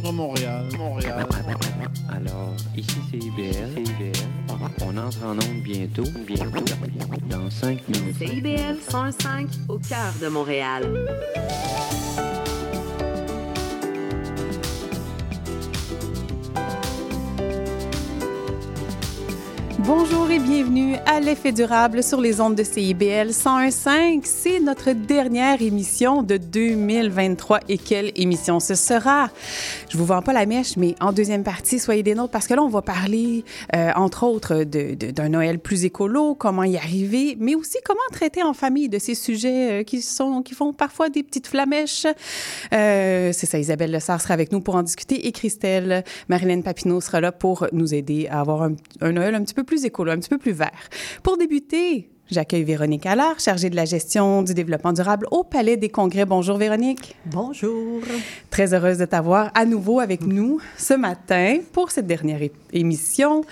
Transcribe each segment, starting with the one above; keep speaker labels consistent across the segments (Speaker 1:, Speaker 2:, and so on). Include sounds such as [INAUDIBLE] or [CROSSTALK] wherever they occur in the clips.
Speaker 1: vivre Montréal. Montréal.
Speaker 2: Alors, ici c'est IBL. On entre en onde bientôt. Bientôt. Dans 5 minutes.
Speaker 3: CIBL 105 au cœur de Montréal.
Speaker 4: Bonjour et bienvenue à l'effet durable sur les ondes de CIBL 101.5. C'est notre dernière émission de 2023. Et quelle émission ce sera? Je vous vends pas la mèche, mais en deuxième partie, soyez des nôtres parce que là, on va parler, euh, entre autres, de, d'un Noël plus écolo, comment y arriver, mais aussi comment traiter en famille de ces sujets euh, qui, sont, qui font parfois des petites flamèches. Euh, c'est ça, Isabelle Lessard sera avec nous pour en discuter et Christelle Marilyn Papineau sera là pour nous aider à avoir un, un Noël un petit peu plus écolo, un petit peu plus vert. Pour débuter, j'accueille Véronique Allard, chargée de la gestion du développement durable au Palais des Congrès. Bonjour Véronique.
Speaker 5: Bonjour.
Speaker 4: Très heureuse de t'avoir à nouveau avec nous ce matin pour cette dernière émission.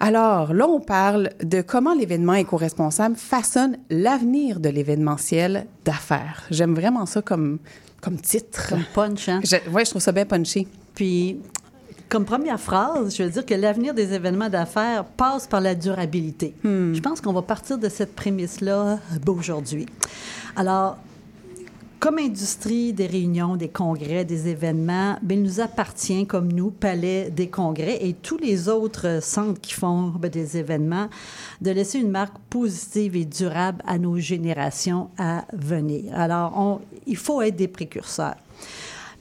Speaker 4: Alors, là, on parle de comment l'événement éco-responsable façonne l'avenir de l'événementiel d'affaires. J'aime vraiment ça comme, comme titre.
Speaker 5: Comme punch, hein?
Speaker 4: Oui, je trouve ça bien punché.
Speaker 5: Puis, comme première phrase, je veux dire que l'avenir des événements d'affaires passe par la durabilité. Hmm. Je pense qu'on va partir de cette prémisse-là aujourd'hui. Alors, comme industrie des réunions, des congrès, des événements, bien, il nous appartient, comme nous, Palais des congrès et tous les autres centres qui font bien, des événements, de laisser une marque positive et durable à nos générations à venir. Alors, on, il faut être des précurseurs.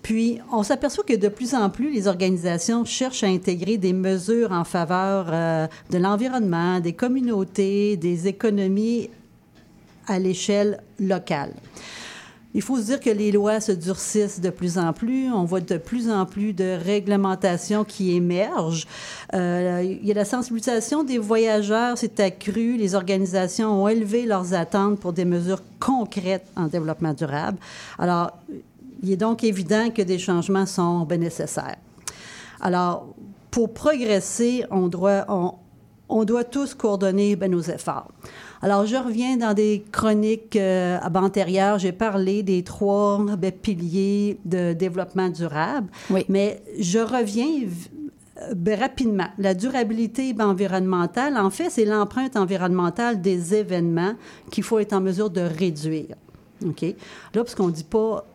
Speaker 5: Puis, on s'aperçoit que de plus en plus, les organisations cherchent à intégrer des mesures en faveur euh, de l'environnement, des communautés, des économies à l'échelle locale. Il faut se dire que les lois se durcissent de plus en plus. On voit de plus en plus de réglementations qui émergent. Euh, il y a la sensibilisation des voyageurs, c'est accru. Les organisations ont élevé leurs attentes pour des mesures concrètes en développement durable. Alors, il est donc évident que des changements sont nécessaires. Alors, pour progresser, on doit, on, on doit tous coordonner bien, nos efforts. Alors, je reviens dans des chroniques euh, antérieures. J'ai parlé des trois bien, piliers de développement durable.
Speaker 4: Oui.
Speaker 5: Mais je reviens ben, rapidement. La durabilité environnementale, en fait, c'est l'empreinte environnementale des événements qu'il faut être en mesure de réduire. OK? Là, parce qu'on ne dit pas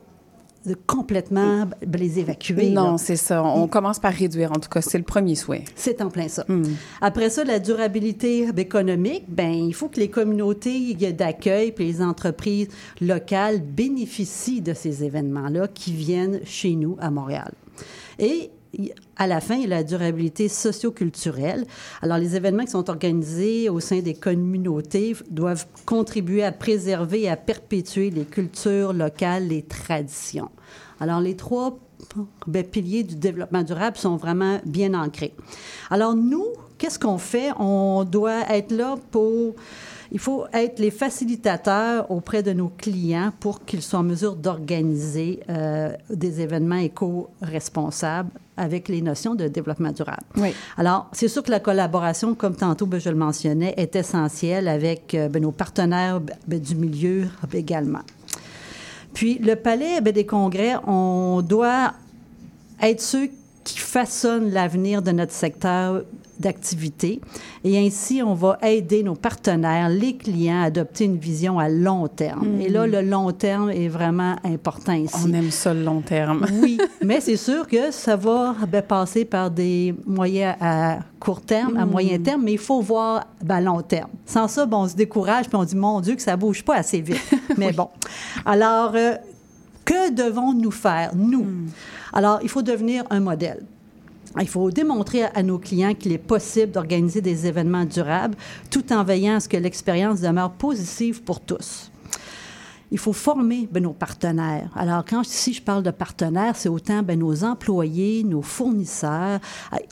Speaker 5: de complètement les évacuer.
Speaker 4: Non, c'est ça. On commence par réduire, en tout cas. C'est le premier souhait.
Speaker 5: C'est en plein ça.
Speaker 4: Mm.
Speaker 5: Après ça, la durabilité économique, ben il faut que les communautés d'accueil et les entreprises locales bénéficient de ces événements-là qui viennent chez nous à Montréal. Et à la fin, la durabilité socioculturelle. Alors, les événements qui sont organisés au sein des communautés doivent contribuer à préserver et à perpétuer les cultures locales, les traditions. Alors, les trois ben, piliers du développement durable sont vraiment bien ancrés. Alors, nous, qu'est-ce qu'on fait? On doit être là pour il faut être les facilitateurs auprès de nos clients pour qu'ils soient en mesure d'organiser euh, des événements éco-responsables avec les notions de développement durable.
Speaker 4: Oui.
Speaker 5: Alors, c'est sûr que la collaboration, comme tantôt ben, je le mentionnais, est essentielle avec euh, ben, nos partenaires ben, du milieu également. Puis, le palais des congrès, on doit être ceux qui façonnent l'avenir de notre secteur d'activité. Et ainsi, on va aider nos partenaires, les clients, à adopter une vision à long terme. Et là, le long terme est vraiment important ici.
Speaker 4: On aime ça, le long terme. [LAUGHS]
Speaker 5: oui, [LAUGHS] mais c'est sûr que ça va ben, passer par des moyens à court terme, à moyen terme, mais il faut voir ben, à long terme. Sans ça, bon, on se décourage puis on dit, mon Dieu, que ça bouge pas assez vite. [LAUGHS] mais bon. Alors, euh, que devons-nous faire, nous? Alors, il faut devenir un modèle. Il faut démontrer à nos clients qu'il est possible d'organiser des événements durables tout en veillant à ce que l'expérience demeure positive pour tous. Il faut former ben, nos partenaires. Alors, quand si je parle de partenaires, c'est autant ben, nos employés, nos fournisseurs.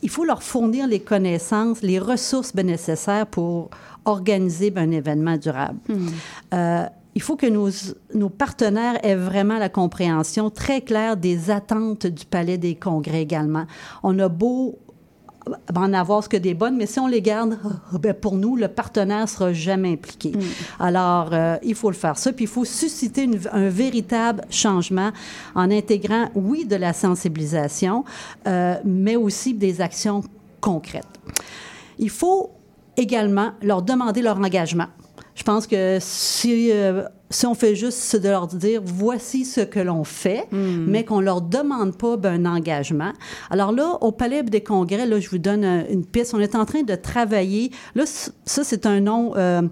Speaker 5: Il faut leur fournir les connaissances, les ressources ben, nécessaires pour organiser un événement durable.
Speaker 4: Hmm.
Speaker 5: Euh, il faut que nos, nos, partenaires aient vraiment la compréhension très claire des attentes du Palais des Congrès également. On a beau en avoir ce que des bonnes, mais si on les garde, [LAUGHS] ben pour nous, le partenaire sera jamais impliqué. Alors, euh, il faut le faire ça, puis il faut susciter une- un véritable changement en intégrant, oui, de la sensibilisation, euh, mais aussi des actions concrètes. Il faut également leur demander leur engagement. Je pense que si, euh, si on fait juste de leur dire voici ce que l'on fait, mais qu'on leur demande pas ben, un engagement. Alors là, au Palais des Congrès, là, je vous donne euh, une piste. On est en train de travailler. Là, ça, c'est un nom, euh,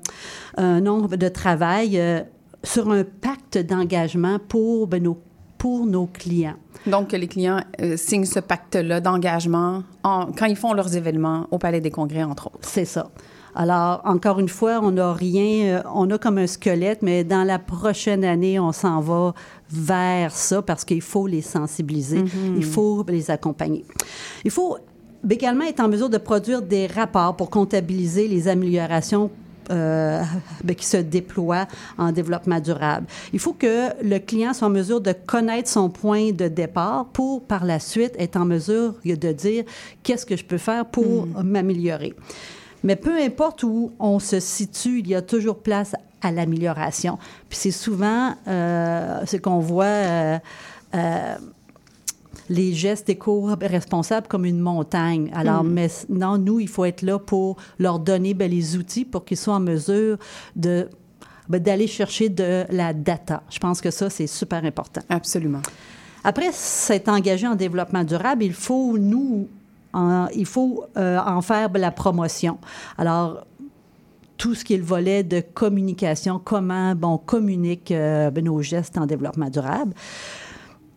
Speaker 5: un nom de travail euh, sur un pacte d'engagement pour, ben, nos, pour nos clients.
Speaker 4: Donc, que les clients euh, signent ce pacte-là d'engagement en- quand ils font leurs événements au Palais des Congrès, entre autres.
Speaker 5: C'est ça. Alors, encore une fois, on n'a rien, euh, on a comme un squelette, mais dans la prochaine année, on s'en va vers ça parce qu'il faut les sensibiliser, il faut les accompagner. Il faut également être en mesure de produire des rapports pour comptabiliser les améliorations euh, [LAUGHS] ben, qui se déploient en développement durable. Il faut que le client soit en mesure de connaître son point de départ pour, par la suite, être en mesure de dire qu'est-ce que je peux faire pour m'améliorer. Mais peu importe où on se situe, il y a toujours place à l'amélioration. Puis c'est souvent euh, ce qu'on voit euh, euh, les gestes éco-responsables comme une montagne. Alors, mais non, nous, il faut être là pour leur donner ben, les outils pour qu'ils soient en mesure de ben, d'aller chercher de la data. Je pense que ça, c'est super important.
Speaker 4: Absolument.
Speaker 5: Après s'être engagé en développement durable, il faut nous, en- il faut euh, en faire la promotion. Alors tout ce qui est le volet de communication, comment bon, on communique euh, ben, nos gestes en développement durable.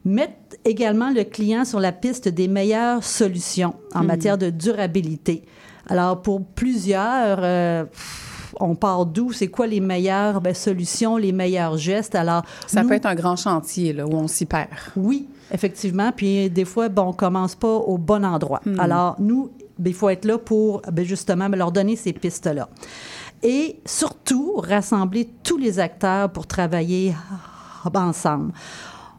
Speaker 5: Mettre également le client sur la piste des meilleures solutions en matière de durabilité. Alors, pour plusieurs, euh, on part d'où? C'est quoi les meilleures ben, solutions, les meilleurs gestes? Alors,
Speaker 4: Ça
Speaker 5: nous-
Speaker 4: peut être un grand chantier là, où on s'y perd.
Speaker 5: oui, effectivement. Puis des fois, bon, on commence pas au bon endroit. Alors, nous, ben, il faut être là pour ben, justement ben, leur donner ces pistes-là. Et surtout, rassembler tous les acteurs pour travailler ensemble.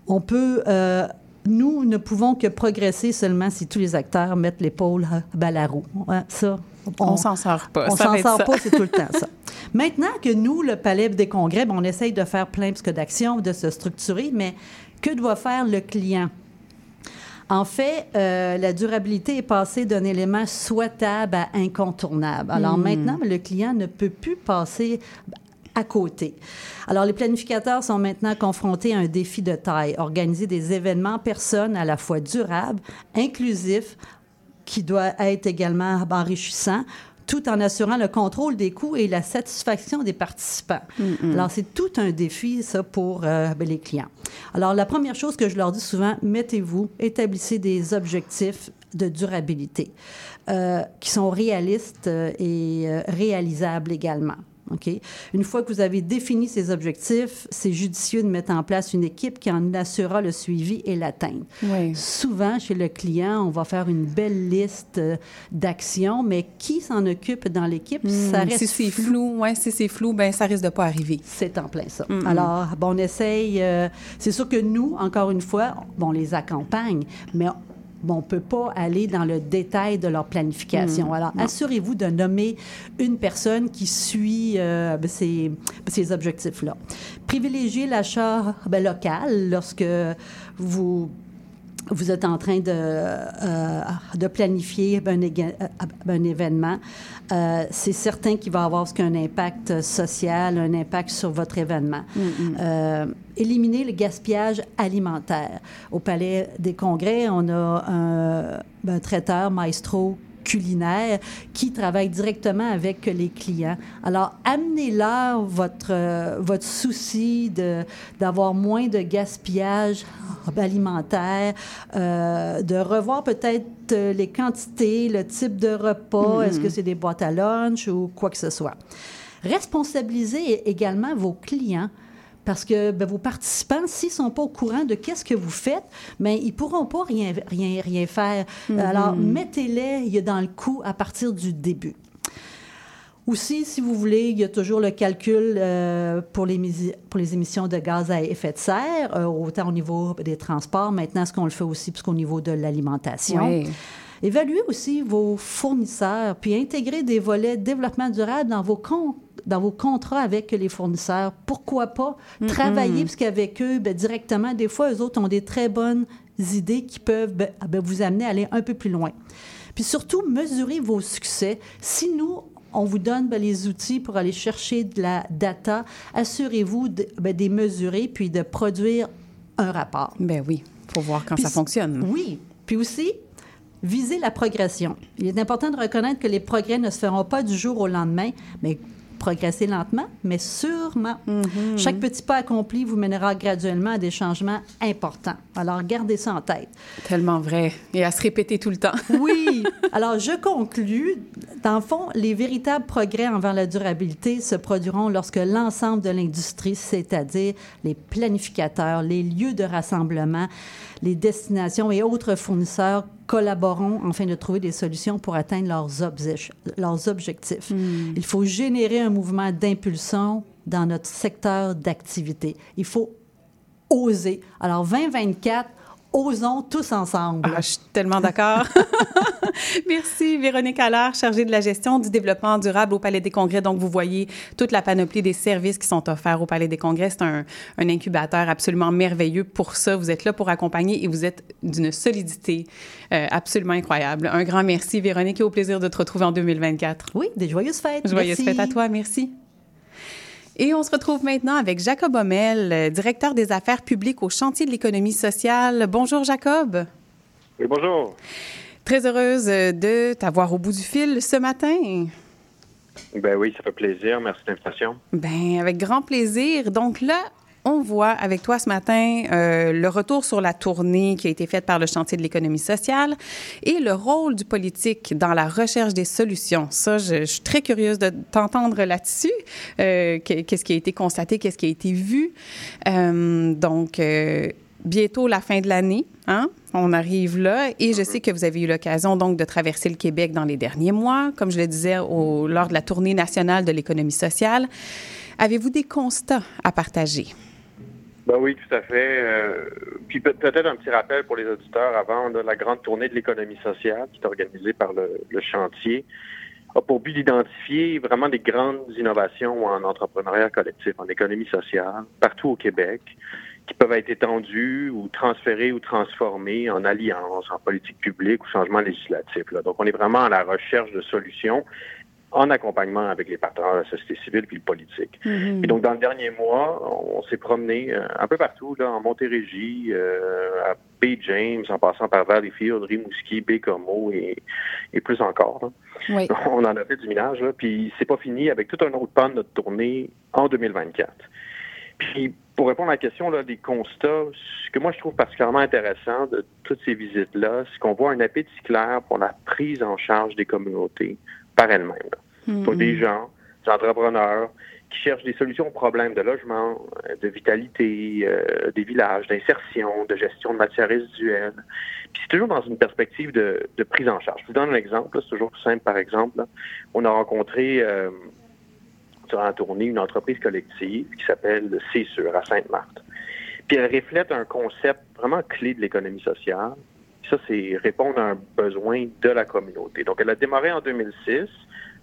Speaker 5: On peut. euh, nous ne pouvons que progresser seulement si tous les acteurs mettent l'épaule à la roue. Ouais, ça,
Speaker 4: On, s'en sort pas.
Speaker 5: on s'en sort
Speaker 4: ça.
Speaker 5: pas, c'est tout le temps ça. [LAUGHS] Maintenant que nous, le Palais des Congrès, ben, on essaye de faire plein de d'actions, de se structurer, mais que doit faire le client? En fait, euh, la durabilité est passée d'un élément souhaitable à incontournable. Alors maintenant, le client ne peut plus passer à côté. Alors, les planificateurs sont maintenant confrontés à un défi de taille, organiser des événements en personne à la fois durables, inclusifs, qui doit être également enrichissant, tout en assurant le contrôle des coûts et la satisfaction des participants. Alors, c'est tout un défi, ça, pour euh, ben, les clients. Alors, la première chose que je leur dis souvent, mettez-vous, établissez des objectifs de durabilité euh, qui sont réalistes euh, et euh, réalisables également. OK? Une fois que vous avez défini ces objectifs, c'est judicieux de mettre en place une équipe qui en assurera le suivi et l'atteinte.
Speaker 4: Oui.
Speaker 5: Souvent, chez le client, on va faire une belle liste euh, d'actions, mais qui s'en occupe dans l'équipe, ça
Speaker 4: Hmm,
Speaker 5: reste
Speaker 4: si c'est
Speaker 5: flou.
Speaker 4: flou, ouais, si c'est flou, ben ça risque de pas arriver.
Speaker 5: C'est en plein ça. Alors, bon, on essaye. euh, c'est sûr que nous, encore une fois, bon, on les accompagne, mais bon, on ne peut pas aller dans le détail de leur planification. Alors, assurez-vous de nommer une personne qui suit euh, ben, ces, ces objectifs-là. Privilégiez l'achat ben, local lorsque vous vous êtes en train de, euh, de planifier un, euh, un événement, euh, c'est certain qu'il va avoir ce qu'un impact social, un impact sur votre événement. Euh, éliminer le gaspillage alimentaire. Au Palais des Congrès, on a un, un traiteur maestro culinaire qui travaille directement avec les clients. Alors, amenez-leur votre, euh, votre souci d'avoir moins de gaspillage [LAUGHS] alimentaire, euh, de revoir peut-être euh, les quantités, le type de repas, est-ce que c'est des boîtes à lunch ou quoi que ce soit? Responsabilisez également vos clients parce que ben, vos participants, s'ils ne sont pas au courant de qu'est-ce que vous faites, ben, ils ne pourront pas rien, rien, rien faire. Alors, mettez-les dans le coup à partir du début. Aussi, si vous voulez, il y a toujours le calcul euh, pour, les, misi- pour les émissions de gaz à effet de serre, euh, autant au niveau des transports. Maintenant, est-ce qu'on le fait aussi puisqu'au niveau de l'alimentation?
Speaker 4: Oui.
Speaker 5: Évaluez aussi vos fournisseurs, puis intégrez des volets développement durable dans vos comptes dans vos contrats avec les fournisseurs. Pourquoi pas travailler, parce qu'avec eux, ben, directement, des fois, eux autres ont des très bonnes idées qui peuvent ben, ah, ben, vous amener à aller un peu plus loin. Puis surtout, mesurez vos succès. Si nous, on vous donne les outils pour aller chercher de la data, assurez-vous de, les mesurer puis de produire un rapport.
Speaker 4: Ben oui, faut voir quand ça fonctionne.
Speaker 5: Oui. Puis aussi, visez la progression. Il est important de reconnaître que les progrès ne se feront pas du jour au lendemain, mais progresser lentement, mais sûrement.
Speaker 4: Mhm.
Speaker 5: Chaque petit pas accompli vous mènera graduellement à des changements importants. Alors, gardez ça en tête.
Speaker 4: Tellement vrai. Et à se répéter tout le temps. [LAUGHS]
Speaker 5: oui. Alors, je conclus. Dans le fond, les véritables progrès envers la durabilité se produiront lorsque l'ensemble de l'industrie, c'est-à-dire les planificateurs, les lieux de rassemblement, les destinations et autres fournisseurs collaborons afin de trouver des solutions pour atteindre leurs, leurs objectifs.
Speaker 4: Hmm.
Speaker 5: Il faut générer un mouvement d'impulsion dans notre secteur d'activité. Il faut oser. Alors, 2024, osons tous ensemble.
Speaker 4: Ah, je suis tellement d'accord. [LAUGHS] Merci, Véronique Allard, chargée de la gestion du développement durable au Palais des Congrès. Donc, vous voyez toute la panoplie des services qui sont offerts au Palais des Congrès. C'est un, un, incubateur absolument merveilleux pour ça. Vous êtes là pour accompagner et vous êtes d'une solidité euh, absolument incroyable. Un grand merci, Véronique, et au plaisir de te retrouver en 2024.
Speaker 5: Oui, des joyeuses fêtes.
Speaker 4: Joyeuses
Speaker 5: merci.
Speaker 4: fêtes à toi. Merci. Et on se retrouve maintenant avec Jacob Hommel, directeur des affaires publiques au chantier de l'économie sociale. Bonjour, Jacob.
Speaker 1: Oui, bonjour.
Speaker 4: Très heureuse de t'avoir au bout du fil ce matin.
Speaker 1: Ben oui, ça fait plaisir. Merci de l'invitation.
Speaker 4: Ben avec grand plaisir. Donc là, on voit avec toi ce matin euh, le retour sur la tournée qui a été faite par le chantier de l'économie sociale et le rôle du politique dans la recherche des solutions. Ça, je, je suis très curieuse de t'entendre là-dessus. Euh, qu'est-ce qui a été constaté, qu'est-ce qui a été vu. Euh, donc, bientôt la fin de l'année, hein? On arrive là et je sais que vous avez eu l'occasion donc de traverser le Québec dans les derniers mois, comme je le disais au, lors de la tournée nationale de l'économie sociale. Avez-vous des constats à partager?
Speaker 1: Ben oui, tout à fait. Euh, puis peut-être un petit rappel pour les auditeurs avant de la grande tournée de l'économie sociale qui est organisée par le, le chantier a pour but d'identifier vraiment des grandes innovations en entrepreneuriat collectif, en économie sociale, partout au Québec, qui peuvent être étendues ou transférées ou transformées en alliances, en politique publique ou changement législatif. Là. Donc, on est vraiment à la recherche de solutions en accompagnement avec les partenaires de la société civile puis le politique.
Speaker 4: Mm-hmm.
Speaker 1: Et donc, dans le dernier mois, on, on s'est promené euh, un peu partout, là, en Montérégie, euh, à Bay James, en passant par Valleyfield, Rimouski, Bécomo et, et plus encore. Là.
Speaker 4: Oui. [LAUGHS]
Speaker 1: On en a fait du minage, là, puis c'est pas fini avec tout un autre pan de notre tournée en 2024. Puis, pour répondre à la question là, des constats, ce que moi je trouve particulièrement intéressant de toutes ces visites-là, c'est qu'on voit un appétit clair pour la prise en charge des communautés par elles-mêmes.
Speaker 4: Mm-hmm.
Speaker 1: Pour des gens, des entrepreneurs qui cherchent des solutions aux problèmes de logement, de vitalité, euh, des villages, d'insertion, de gestion de matières résiduelles. Puis c'est toujours dans une perspective de, de, prise en charge. Je vous donne un exemple, c'est toujours simple par exemple. Là. On a rencontré euh, durant la tournée une entreprise collective qui s'appelle C'est sûr à Sainte-Marthe. Puis elle reflète un concept vraiment clé de l'économie sociale. Ça, c'est répondre à un besoin de la communauté. Donc, elle a démarré en 2006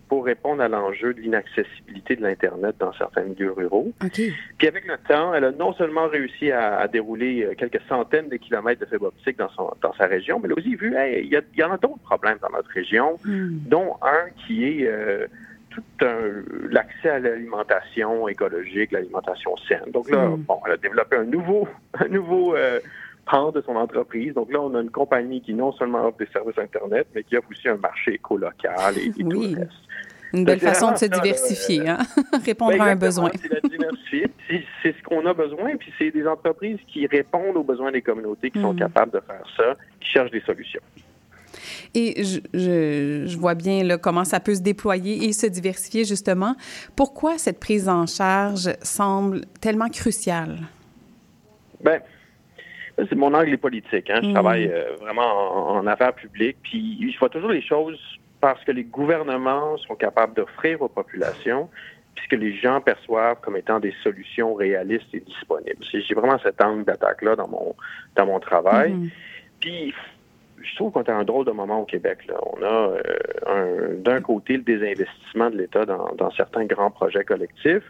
Speaker 1: pour répondre à l'enjeu de l'inaccessibilité de l'Internet dans certains milieux ruraux.
Speaker 4: Okay.
Speaker 1: Puis avec le temps, elle a non seulement réussi à, à dérouler euh, quelques centaines de kilomètres de fibre optique dans, son, dans sa région, mais elle a aussi vu, hey, il y, a, il y en a d'autres problèmes dans notre région,
Speaker 4: mm.
Speaker 1: dont un qui est... Euh, tout l'accès à l'alimentation écologique, l'alimentation saine. Donc là, mmh. bon, elle a développé un nouveau, [LAUGHS] un nouveau euh, pan de son entreprise. Donc là, on a une compagnie qui non seulement offre des services Internet, mais qui offre aussi un marché éco-local et, et
Speaker 4: oui.
Speaker 1: tout le reste.
Speaker 4: Une belle façon de se diversifier, hein? [LAUGHS] répondre
Speaker 1: ben
Speaker 4: à un besoin.
Speaker 1: C'est ce qu'on a besoin, puis c'est des entreprises qui répondent aux besoins des communautés, qui mmh. sont capables de faire ça, qui cherchent des solutions.
Speaker 4: Et je, je, je, vois bien là, comment ça peut se déployer et se diversifier, justement. Pourquoi cette prise en charge semble tellement cruciale?
Speaker 1: Bien, c'est mon angle politique. Hein. Je mmh. travaille euh, vraiment en, en, affaires publiques. Puis, je vois toujours les choses parce que les gouvernements sont capables d'offrir aux populations puisque les gens perçoivent comme étant des solutions réalistes et disponibles. J'ai vraiment cet angle d'attaque-là dans mon, dans mon travail. Mmh. Puis, je trouve qu'on est à un drôle de moment au Québec. Là. On a euh, d'un côté le désinvestissement de l'État dans, dans, certains grands projets collectifs,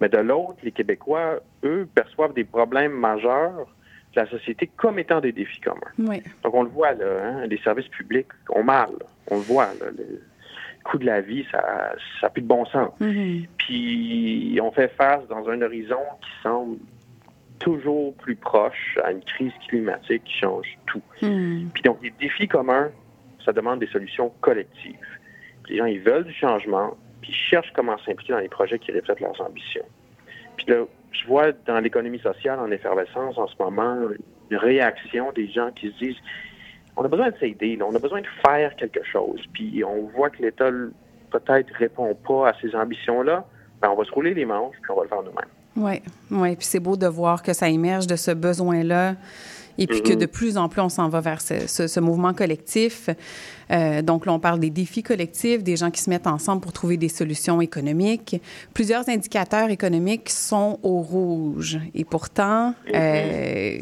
Speaker 1: mais de l'autre, les Québécois, eux, perçoivent des problèmes majeurs la société comme étant des défis communs.
Speaker 4: Oui.
Speaker 1: Donc on le voit, là, hein, les services publics ont mal. On le voit. Là, le coût de la vie, ça n'a plus de bon sens.
Speaker 4: Mhm.
Speaker 1: Puis on fait face dans un horizon qui semble toujours plus proche à une crise climatique qui change tout.
Speaker 4: Mhm.
Speaker 1: Puis donc, les défis communs, ça demande des solutions collectives. Puis les gens, ils veulent du changement, puis ils cherchent comment s'impliquer dans les projets qui reflètent leurs ambitions. Puis là, je vois dans l'économie sociale en effervescence en ce moment une réaction des gens qui se disent on a besoin de s'aider, on a besoin de faire quelque chose. Puis on voit que l'État peut-être répond pas à ces ambitions-là, ben on va se rouler les manches, puis on va le faire nous-mêmes.
Speaker 4: Oui, oui. Puis c'est beau de voir que ça émerge de ce besoin-là et puis que de plus en plus, on s'en va vers ce, ce, ce mouvement collectif. Euh, donc là, on parle des défis collectifs, des gens qui se mettent ensemble pour trouver des solutions économiques. Plusieurs indicateurs économiques sont au rouge. Et pourtant, euh,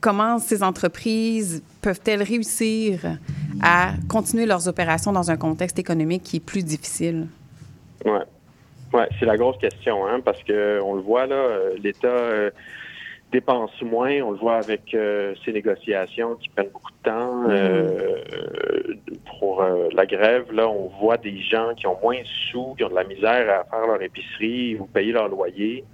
Speaker 4: comment ces entreprises peuvent-elles réussir à continuer leurs opérations dans un contexte économique qui est plus difficile?
Speaker 1: Oui. Ouais, c'est la grosse question, hein, parce que on le voit là, euh, l'État euh, dépense moins. On le voit avec euh, ces négociations qui prennent beaucoup de temps. Euh, pour euh, la grève, là, on voit des gens qui ont moins de sous, qui ont de la misère à faire leur épicerie ou payer leur loyer.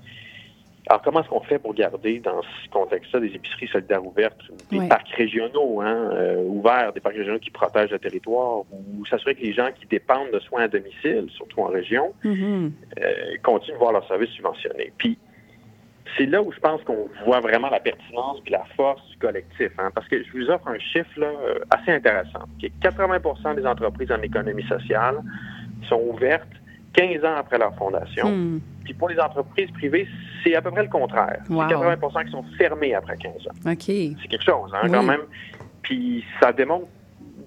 Speaker 1: Alors, comment est-ce qu'on fait pour garder dans ce contexte-là des épiceries solidaires ouvertes, des parcs régionaux hein, euh, ouverts, des parcs régionaux qui protègent le territoire, ou s'assurer que les gens qui dépendent de soins à domicile, surtout en région,
Speaker 4: Mhm.
Speaker 1: euh, continuent de voir leurs services subventionnés. Puis, c'est là où je pense qu'on voit vraiment la pertinence puis la force du collectif. hein, parce que je vous offre un chiffre là, euh, assez intéressant. est 80% des entreprises en économie sociale sont ouvertes 15 ans après leur fondation.
Speaker 4: Hmm.
Speaker 1: Puis pour les entreprises privées, c'est à peu près le contraire.
Speaker 4: Wow.
Speaker 1: C'est 80% qui sont fermées après 15 ans. C'est quelque chose, hein,
Speaker 4: Oui.
Speaker 1: quand même. Puis ça démontre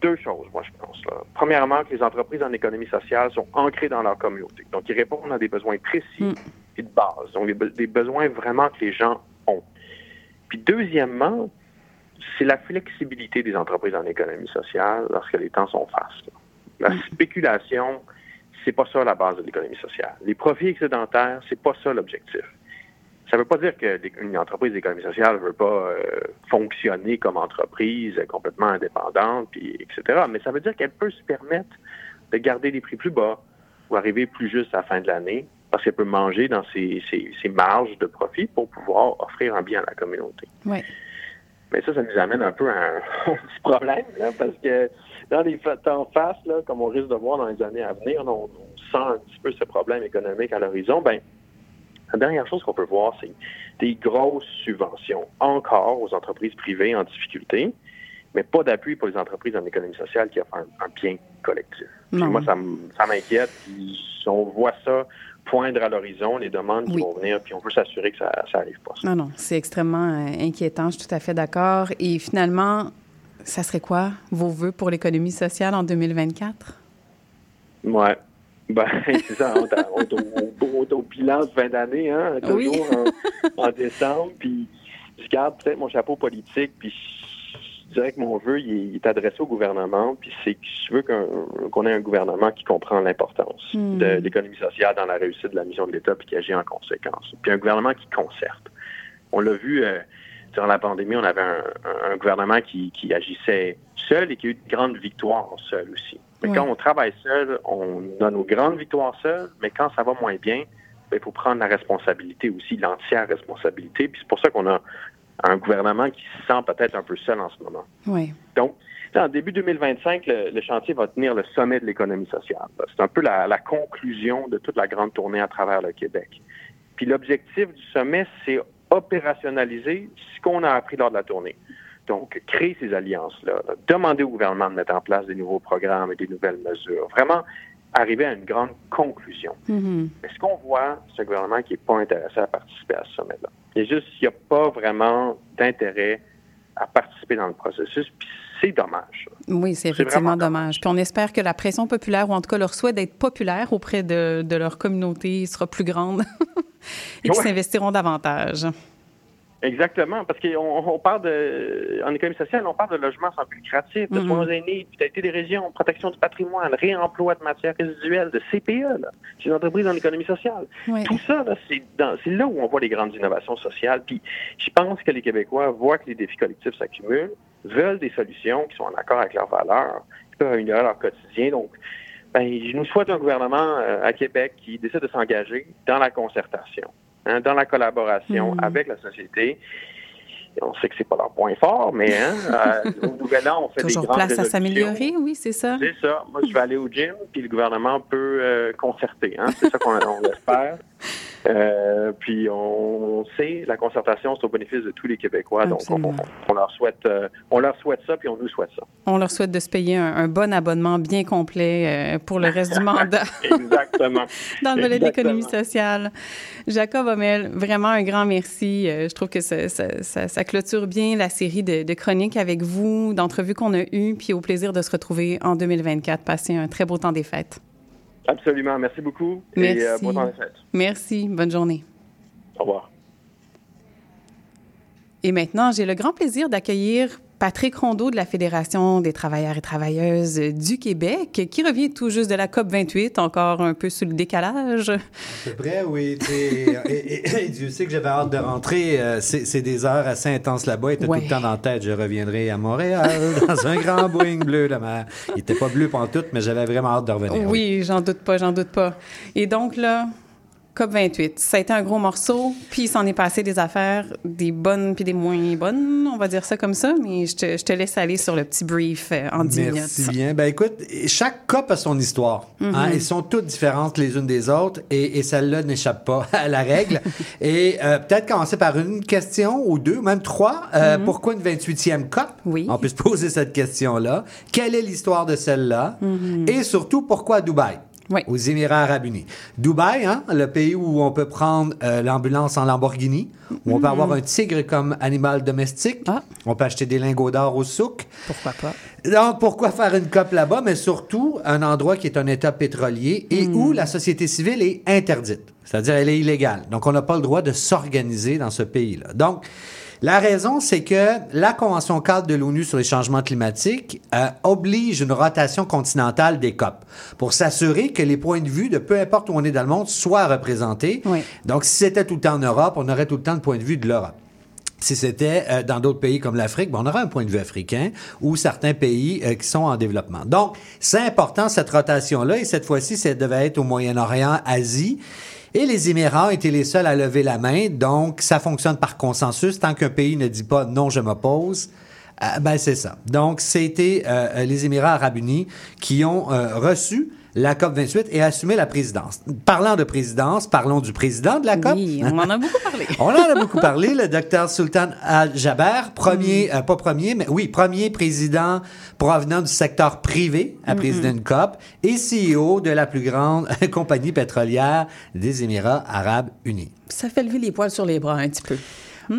Speaker 1: deux choses, moi, je pense. là. Premièrement, que les entreprises en économie sociale sont ancrées dans leur communauté. Donc, ils répondent à des besoins précis
Speaker 4: Mm.
Speaker 1: De base. Donc, des, be- des besoins vraiment que les gens ont. Puis, deuxièmement, c'est la flexibilité des entreprises en économie sociale lorsque les temps sont fastes. La spéculation, c'est pas ça la base de l'économie sociale. Les profits excédentaires, c'est pas ça l'objectif. Ça ne veut pas dire qu'une entreprise d'économie sociale ne veut pas euh, fonctionner comme entreprise complètement indépendante, puis, etc. Mais ça veut dire qu'elle peut se permettre de garder des prix plus bas ou arriver plus juste à la fin de l'année parce qu'elle peut manger dans ses, ses- ses marges de profit pour pouvoir offrir un bien à la communauté.
Speaker 4: Oui.
Speaker 1: Mais ça, ça nous amène un peu à un, [LAUGHS] petit problème, là, parce que dans les temps face, là, comme on risque de voir dans les années à venir, on, on sent un petit peu ce problème économique à l'horizon. Ben, la dernière chose qu'on peut voir, c'est des grosses subventions encore aux entreprises privées en difficulté, mais pas d'appui pour les entreprises en économie sociale qui offrent un, un bien collectif. Moi, ça m'inquiète. On voit ça poindre à l'horizon, les demandes qui
Speaker 4: Oui.
Speaker 1: vont venir, puis on veut s'assurer que ça n'arrive pas. ça.
Speaker 4: Non, non, c'est extrêmement euh, inquiétant, je suis tout à fait d'accord. Et finalement, ça serait quoi vos vœux pour l'économie sociale en 2024?
Speaker 1: Ouais. Ben, [LAUGHS] c'est ça, on est au, au- au bilan de fin d'année, hein,
Speaker 4: Oui.
Speaker 1: toujours en, en décembre, puis je garde peut-être mon chapeau politique, puis je dirais que mon vœu, il est, il est adressé au gouvernement, puis c'est que je veux qu'on ait un gouvernement qui comprend l'importance
Speaker 4: Hmm.
Speaker 1: de l'économie sociale dans la réussite de la mission de l'État, puis qui agit en conséquence. Puis un gouvernement qui concerte. On l'a vu euh, durant la pandémie, on avait un, un- un gouvernement qui, qui agissait seul et qui a eu de grandes victoires seul aussi. Mais
Speaker 4: Ouais.
Speaker 1: quand on travaille seul, on a nos grandes victoires seules, mais quand ça va moins bien, ben, il faut prendre la responsabilité aussi, l'entière responsabilité. Puis c'est pour ça qu'on a un gouvernement qui se sent peut-être un peu seul en ce moment.
Speaker 4: Oui.
Speaker 1: Donc, en début 2025, le, le chantier va tenir le sommet de l'économie sociale. C'est un peu la, la conclusion de toute la grande tournée à travers le Québec. Puis l'objectif du sommet, c'est opérationnaliser ce qu'on a appris lors de la tournée. Donc, créer ces alliances-là, là, demander au gouvernement de mettre en place des nouveaux programmes et des nouvelles mesures. Vraiment arriver à une grande conclusion.
Speaker 4: Mhm.
Speaker 1: Mais ce qu'on voit, un gouvernement qui n'est pas intéressé à participer à ce sommet-là. Il y a juste, il n'y a pas vraiment d'intérêt à participer dans le processus, puis c'est dommage.
Speaker 4: Oui, c'est effectivement dommage. Puis on espère que la pression populaire, ou en tout cas leur souhait d'être populaire auprès de, de leur communauté, sera plus grande [LAUGHS] et qu'ils s'investiront davantage.
Speaker 1: Exactement, parce qu'on on parle de, en économie sociale, on parle de logement sans but lucratif, de
Speaker 4: Mhm.
Speaker 1: soins aînés, d'utilité des régions, protection du patrimoine, réemploi de matières résiduelles, de CPE, là, c'est une entreprise dans l'économie sociale. Tout ça, là, c'est, dans- c'est là où on voit les grandes innovations sociales. Puis je pense que les Québécois voient que les défis collectifs s'accumulent, veulent des solutions qui sont en accord avec leurs valeurs, qui peuvent améliorer leur quotidien. Donc, ben, je nous souhaite un gouvernement euh, à Québec qui décide de s'engager dans la concertation, hein, dans la collaboration
Speaker 4: Mhm.
Speaker 1: avec la société. Et on sait que c'est pas leur point fort, mais hein, [LAUGHS] euh, au Nouvel An, on fait
Speaker 4: Toujours
Speaker 1: des grandes
Speaker 4: place à s'améliorer, oui, c'est ça.
Speaker 1: C'est ça. Moi, je vais aller au gym, puis le gouvernement peut euh, concerter. Hein? C'est ça qu'on on [LAUGHS] espère. Euh, puis on, sait, la concertation, c'est au bénéfice de tous les Québécois. Donc, on, leur souhaite, euh, on leur souhaite ça, puis on nous souhaite ça.
Speaker 4: On leur souhaite de se payer un, un bon abonnement bien complet euh, pour le reste du mandat [LAUGHS]
Speaker 1: Exactement. [LAUGHS]
Speaker 4: dans le volet d'économie sociale. Jacob Homel, vraiment un grand merci. Je trouve que ça, ça- ça- ça clôture bien la série de, de chroniques avec vous, d'entrevues qu'on a eues, puis au plaisir de se retrouver en 2024. Passez un très beau temps des fêtes.
Speaker 1: Absolument. Merci beaucoup.
Speaker 4: Merci.
Speaker 1: Et euh, bon temps des fêtes.
Speaker 4: Merci. Bonne journée.
Speaker 1: Au revoir.
Speaker 4: Et maintenant, j'ai le grand plaisir d'accueillir Patrick Rondeau de la Fédération des travailleurs et travailleuses du Québec, qui revient tout juste de la COP 28, encore un peu sous le décalage.
Speaker 6: C'est vrai, oui. tu sais, et, et- et Dieu sait que j'avais hâte de rentrer. euh, c'est des heures assez intenses là-bas. Il était
Speaker 4: Ouais.
Speaker 6: tout le temps dans la tête. Je reviendrai à Montréal [LAUGHS] dans un grand Boeing bleu mer. Il n'était pas bleu pendant tout, mais j'avais vraiment hâte de revenir.
Speaker 4: Oui, j'en doute pas, j'en doute pas. Et donc là, COP28, ça a été un gros morceau, puis il s'en est passé des affaires, des bonnes puis des moins bonnes, on va dire ça comme ça, mais je te, je te laisse aller sur le petit brief euh, en 10
Speaker 6: Merci
Speaker 4: minutes.
Speaker 6: bien. Ben écoute, chaque COP a son histoire.
Speaker 4: Mm-hmm.
Speaker 6: hein. Elles sont toutes différentes les unes des autres et, et celle-là n'échappe pas [LAUGHS] à la règle. [LAUGHS] et euh, peut-être commencer par une question ou deux, même trois. Euh, Pourquoi une 28e COP?
Speaker 4: Mm-hmm. Oui.
Speaker 6: On peut se poser cette question-là. Quelle est l'histoire de celle-là?
Speaker 4: Mm-hmm.
Speaker 6: Et surtout, pourquoi Dubaï?
Speaker 4: Oui.
Speaker 6: Aux Émirats arabes unis. Dubaï, hein, le pays où on peut prendre euh, l'ambulance en Lamborghini, où on peut avoir un tigre comme animal domestique,
Speaker 4: Ah.
Speaker 6: on peut acheter des lingots d'or au souk.
Speaker 4: Pourquoi pas?
Speaker 6: Donc, pourquoi faire une COP là-bas, mais surtout un endroit qui est un État pétrolier et où la société civile est interdite, c'est-à-dire elle est illégale. Donc, on n'a pas le droit de s'organiser dans ce pays-là. Donc, la raison, c'est que la Convention cadre de l'ONU sur les changements climatiques euh, oblige une rotation continentale des COP pour s'assurer que les points de vue de peu importe où on est dans le monde soient représentés.
Speaker 4: Oui.
Speaker 6: Donc, si c'était tout le temps en Europe, on aurait tout le temps le point de vue de l'Europe. Si c'était euh, dans d'autres pays comme l'Afrique, ben, on aurait un point de vue africain ou certains pays euh, qui sont en développement. Donc, c'est important cette rotation-là et cette fois-ci, ça devait être au Moyen-Orient, Asie. Et les Émirats étaient les seuls à lever la main, donc ça fonctionne par consensus. Tant qu'un pays ne dit pas non, je m'oppose, euh, ben c'est ça. Donc, c'était euh, les Émirats arabes unis qui ont euh, reçu la COP 28 et assumé la présidence. Parlant de présidence, parlons du président de la COP.
Speaker 4: Oui, on en a beaucoup parlé. [LAUGHS]
Speaker 6: On en a beaucoup parlé, le docteur Sultan Al-Jaber, premier, euh, pas premier, mais oui, premier président provenant du secteur privé à présider une COP et CEO de la plus grande [LAUGHS] compagnie pétrolière des Émirats arabes unis.
Speaker 4: Ça fait lever les poils sur les bras un petit peu.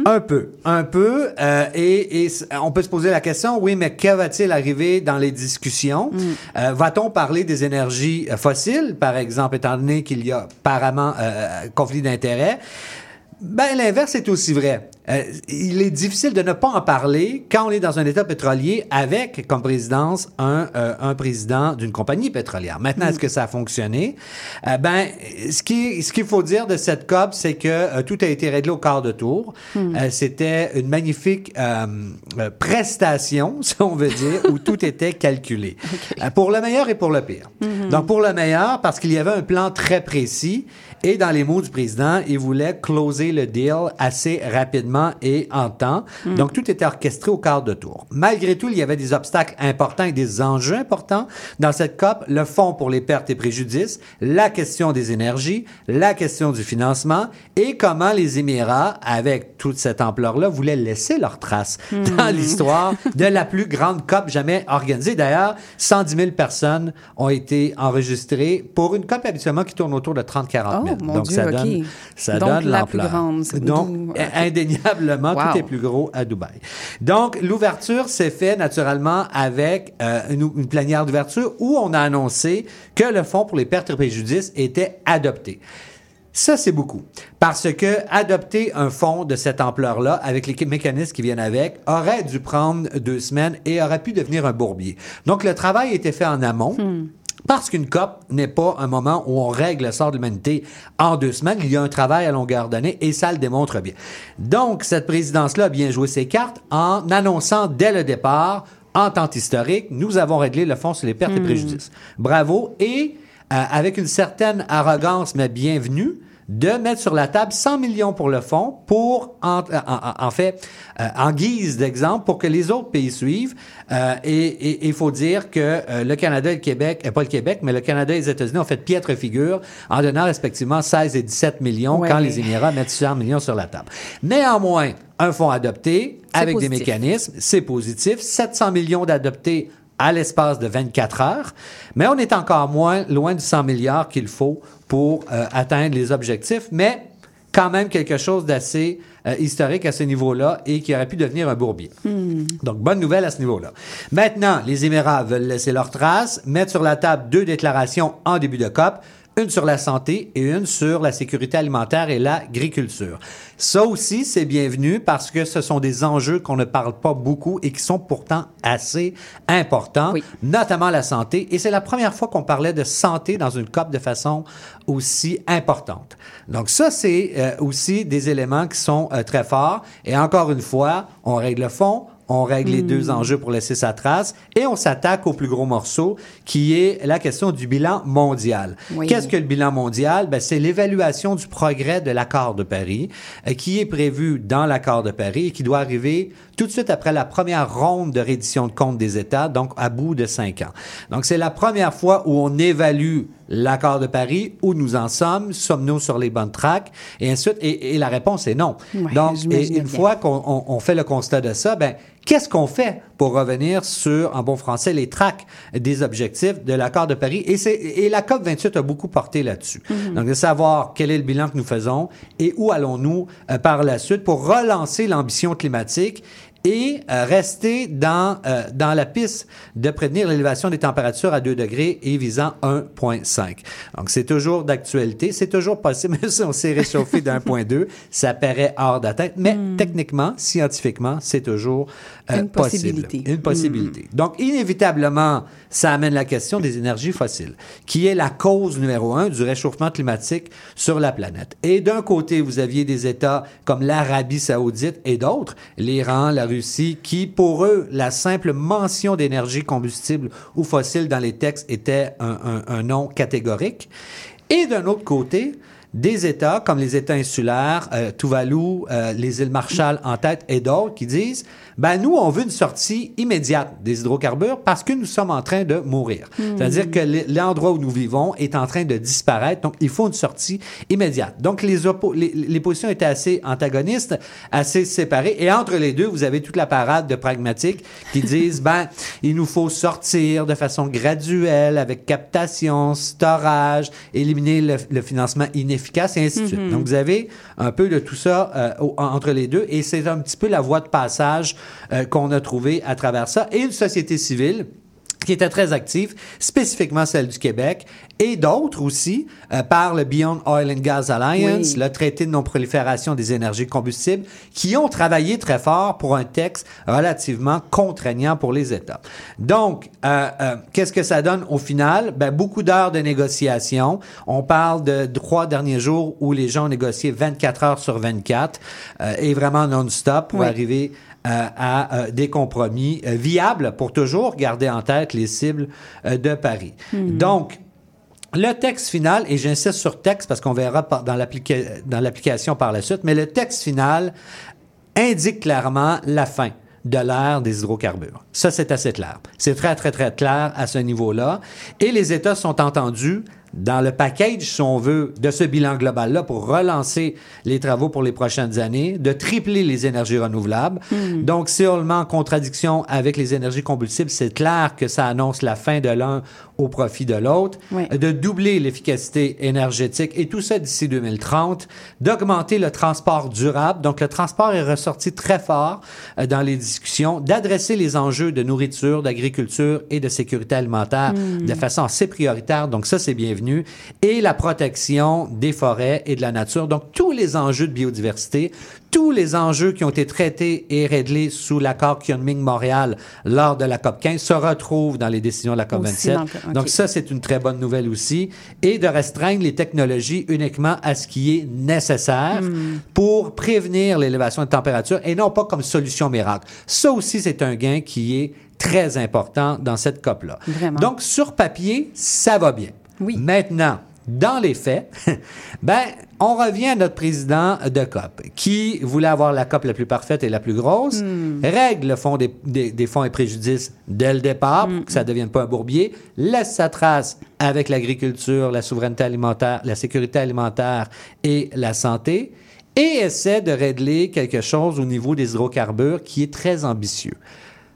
Speaker 6: Un peu, un peu. euh, et, et s- on peut se poser la question, oui, mais que va-t-il arriver dans les discussions? Euh, Va-t-on parler des énergies euh, fossiles, par exemple, étant donné qu'il y a apparemment euh, conflit d'intérêts? Ben, l'inverse est aussi vrai. Euh, il est difficile de ne pas en parler quand on est dans un État pétrolier avec comme présidence un, euh, un président d'une compagnie pétrolière. Maintenant, est-ce que ça a fonctionné? Euh, ben, ce qui- ce qu'il faut dire de cette COP, c'est que euh, tout a été réglé au quart de tour. Euh, C'était une magnifique prestation, [LAUGHS] si on veut dire, où tout était calculé. [LAUGHS] Pour le meilleur et pour le pire. Donc, pour le meilleur, parce qu'il y avait un plan très précis et dans les mots du président, il voulait closer le deal assez rapidement et en temps. Donc, tout était orchestré au quart de tour. Malgré tout, il y avait des obstacles importants et des enjeux importants dans cette COP. Le fonds pour les pertes et préjudices, la question des énergies, la question du financement et comment les Émirats, avec toute cette ampleur-là, voulaient laisser leur trace dans l'histoire de la plus grande COP jamais organisée. D'ailleurs, 110 000 personnes ont été enregistrées pour une COP habituellement qui tourne autour de 30-40 000.
Speaker 4: Oh, mon
Speaker 6: Donc,
Speaker 4: Dieu,
Speaker 6: ça donne, ça
Speaker 4: Donc,
Speaker 6: donne
Speaker 4: la plus
Speaker 6: l'ampleur.
Speaker 4: grande, c'est-
Speaker 6: Donc,
Speaker 4: d'où- Wow.
Speaker 6: tout est plus gros à Dubaï. Donc, l'ouverture s'est faite naturellement avec euh, une, une plénière d'ouverture où on a annoncé que le fonds pour les pertes et préjudices était adopté. Ça, c'est beaucoup. Parce que adopter un fonds de cette ampleur-là, avec les mécanismes qui viennent avec, aurait dû prendre deux semaines et aurait pu devenir un bourbier. Donc, le travail a été fait en amont. Parce qu'une COP n'est pas un moment où on règle le sort de l'humanité en deux semaines. Il y a un travail à longueur d'année et ça le démontre bien. Donc, cette présidence-là a bien joué ses cartes en annonçant dès le départ, en temps historique, nous avons réglé le fonds sur les pertes et préjudices. Bravo. Et euh, avec une certaine arrogance, mais bienvenue, de mettre sur la table 100 millions pour le fonds pour, en, en- en fait, euh, en guise d'exemple, pour que les autres pays suivent. Euh, et il faut dire que euh, le Canada et le Québec, euh, pas le Québec, mais le Canada et les États-Unis ont fait piètre figure en donnant respectivement 16 et 17 millions
Speaker 4: Ouais.
Speaker 6: quand les Émirats mettent 100 millions sur la table. Néanmoins, un fonds adopté avec des mécanismes, c'est positif. 700 millions d'adoptés à l'espace de 24 heures, mais on est encore moins loin du 100 milliards qu'il faut pour euh, atteindre les objectifs, mais quand même quelque chose d'assez euh, historique à ce niveau-là et qui aurait pu devenir un bourbier. Donc, bonne nouvelle à ce niveau-là. Maintenant, les Émirats veulent laisser leur trace, mettre sur la table deux déclarations en début de COP, une sur la santé et une sur la sécurité alimentaire et l'agriculture. Ça aussi, c'est bienvenu parce que ce sont des enjeux qu'on ne parle pas beaucoup et qui sont pourtant assez importants,
Speaker 4: Oui.
Speaker 6: notamment la santé. Et c'est la première fois qu'on parlait de santé dans une COP de façon aussi importante. Donc ça, c'est euh, aussi des éléments qui sont euh, très forts. Et encore une fois, on règle le fond, on règle les deux enjeux pour laisser sa trace et on s'attaque au plus gros morceau qui est la question du bilan mondial.
Speaker 4: Oui.
Speaker 6: Qu'est-ce que le bilan mondial? Ben, c'est l'évaluation du progrès de l'accord de Paris euh, qui est prévu dans l'accord de Paris et qui doit arriver tout de suite après la première ronde de reddition de comptes des États, donc à bout de cinq ans. Donc c'est la première fois où on évalue l'accord de Paris, où nous en sommes, sommes-nous sur les bonnes tracks, et ainsi de suite. Et, et la réponse est non.
Speaker 4: Ouais,
Speaker 6: donc, et une
Speaker 4: bien.
Speaker 6: fois qu'on on- on fait le constat de ça, ben, qu'est-ce qu'on fait pour revenir sur, en bon français, les tracks des objectifs de l'accord de Paris? Et, c'est- et la COP28 a beaucoup porté là-dessus. Donc, de savoir quel est le bilan que nous faisons et où allons-nous euh, par la suite pour relancer l'ambition climatique et euh, rester dans, euh, dans la piste de prévenir l'élévation des températures à 2 degrés et visant 1,5. Donc, c'est toujours d'actualité. C'est toujours possible, [LAUGHS] même si on s'est réchauffé de 1,2, ça paraît hors d'atteinte, mais techniquement, scientifiquement, c'est toujours euh,
Speaker 4: Une
Speaker 6: possible.
Speaker 4: possibilité.
Speaker 6: Une possibilité. Donc, inévitablement, ça amène la question des énergies fossiles, qui est la cause numéro un du réchauffement climatique sur la planète. Et d'un côté, vous aviez des États comme l'Arabie saoudite et d'autres, l'Iran, la Russie, qui, pour eux, la simple mention d'énergie combustible ou fossile dans les textes était un, un- un non catégorique. Et d'un autre côté, des États comme les États insulaires, euh, Tuvalu, euh, les îles Marshall en tête et d'autres qui disent ben nous on veut une sortie immédiate des hydrocarbures parce que nous sommes en train de mourir. C'est-à-dire que l'endroit où nous vivons est en train de disparaître, donc il faut une sortie immédiate. Donc les, les, les positions étaient assez antagonistes, assez séparées et entre les deux, vous avez toute la parade de pragmatiques qui disent [LAUGHS] ben il nous faut sortir de façon graduelle avec captation, storage, éliminer le, le financement inefficace et ainsi de suite. Donc vous avez un peu de tout ça euh, entre les deux et c'est un petit peu la voie de passage euh, qu'on a trouvé à travers ça et une société civile qui était très active, spécifiquement celle du Québec, et d'autres aussi, euh, par le Beyond Oil and Gas Alliance,
Speaker 4: Oui.
Speaker 6: le traité de non-prolifération des énergies combustibles, qui ont travaillé très fort pour un texte relativement contraignant pour les États. Donc, euh, euh, qu'est-ce que ça donne au final? Ben, beaucoup d'heures de négociation. On parle de trois derniers jours où les gens ont négocié 24 heures sur 24 euh, et vraiment non-stop pour
Speaker 4: Oui.
Speaker 6: arriver à euh, des compromis euh, viables pour toujours garder en tête les cibles euh, de Paris. Donc, le texte final, et j'insiste sur texte parce qu'on verra dans l'application par la suite, mais le texte final indique clairement la fin de l'ère des hydrocarbures. Ça, c'est assez clair. C'est très, très, très clair à ce niveau-là. Et les États sont entendus dans le package, si on veut, de ce bilan global-là pour relancer les travaux pour les prochaines années, de tripler les énergies renouvelables. Donc, si on le met en contradiction avec les énergies combustibles, c'est clair que ça annonce la fin de l'un au profit de l'autre,
Speaker 4: Oui.
Speaker 6: de doubler l'efficacité énergétique et tout ça d'ici 2030, d'augmenter le transport durable. Donc, le transport est ressorti très fort euh, dans les discussions, d'adresser les enjeux de nourriture, d'agriculture et de sécurité alimentaire de façon assez prioritaire. Donc, ça, c'est bienvenu. Et la protection des forêts et de la nature. Donc, tous les enjeux de biodiversité, tous les enjeux qui ont été traités et réglés sous l'accord Kunming-Montréal lors de la COP 15 se retrouvent dans les décisions de la COP
Speaker 4: Aussi
Speaker 6: 27.
Speaker 4: dans le- ok.
Speaker 6: Donc, ça, c'est une très bonne nouvelle aussi. Et de restreindre les technologies uniquement à ce qui est nécessaire
Speaker 4: Hmm.
Speaker 6: pour prévenir l'élévation de température et non pas comme solution miracle. Ça aussi, c'est un gain qui est très important dans cette COP-là. Donc, sur papier, ça va bien.
Speaker 4: Oui.
Speaker 6: Maintenant, dans les faits, [LAUGHS] ben, on revient à notre président de COP, qui voulait avoir la COP la plus parfaite et la plus grosse, règle le fonds des, des- des fonds et préjudices dès le départ, pour que ça ne devienne pas un bourbier, laisse sa trace avec l'agriculture, la souveraineté alimentaire, la sécurité alimentaire et la santé, et essaie de régler quelque chose au niveau des hydrocarbures qui est très ambitieux.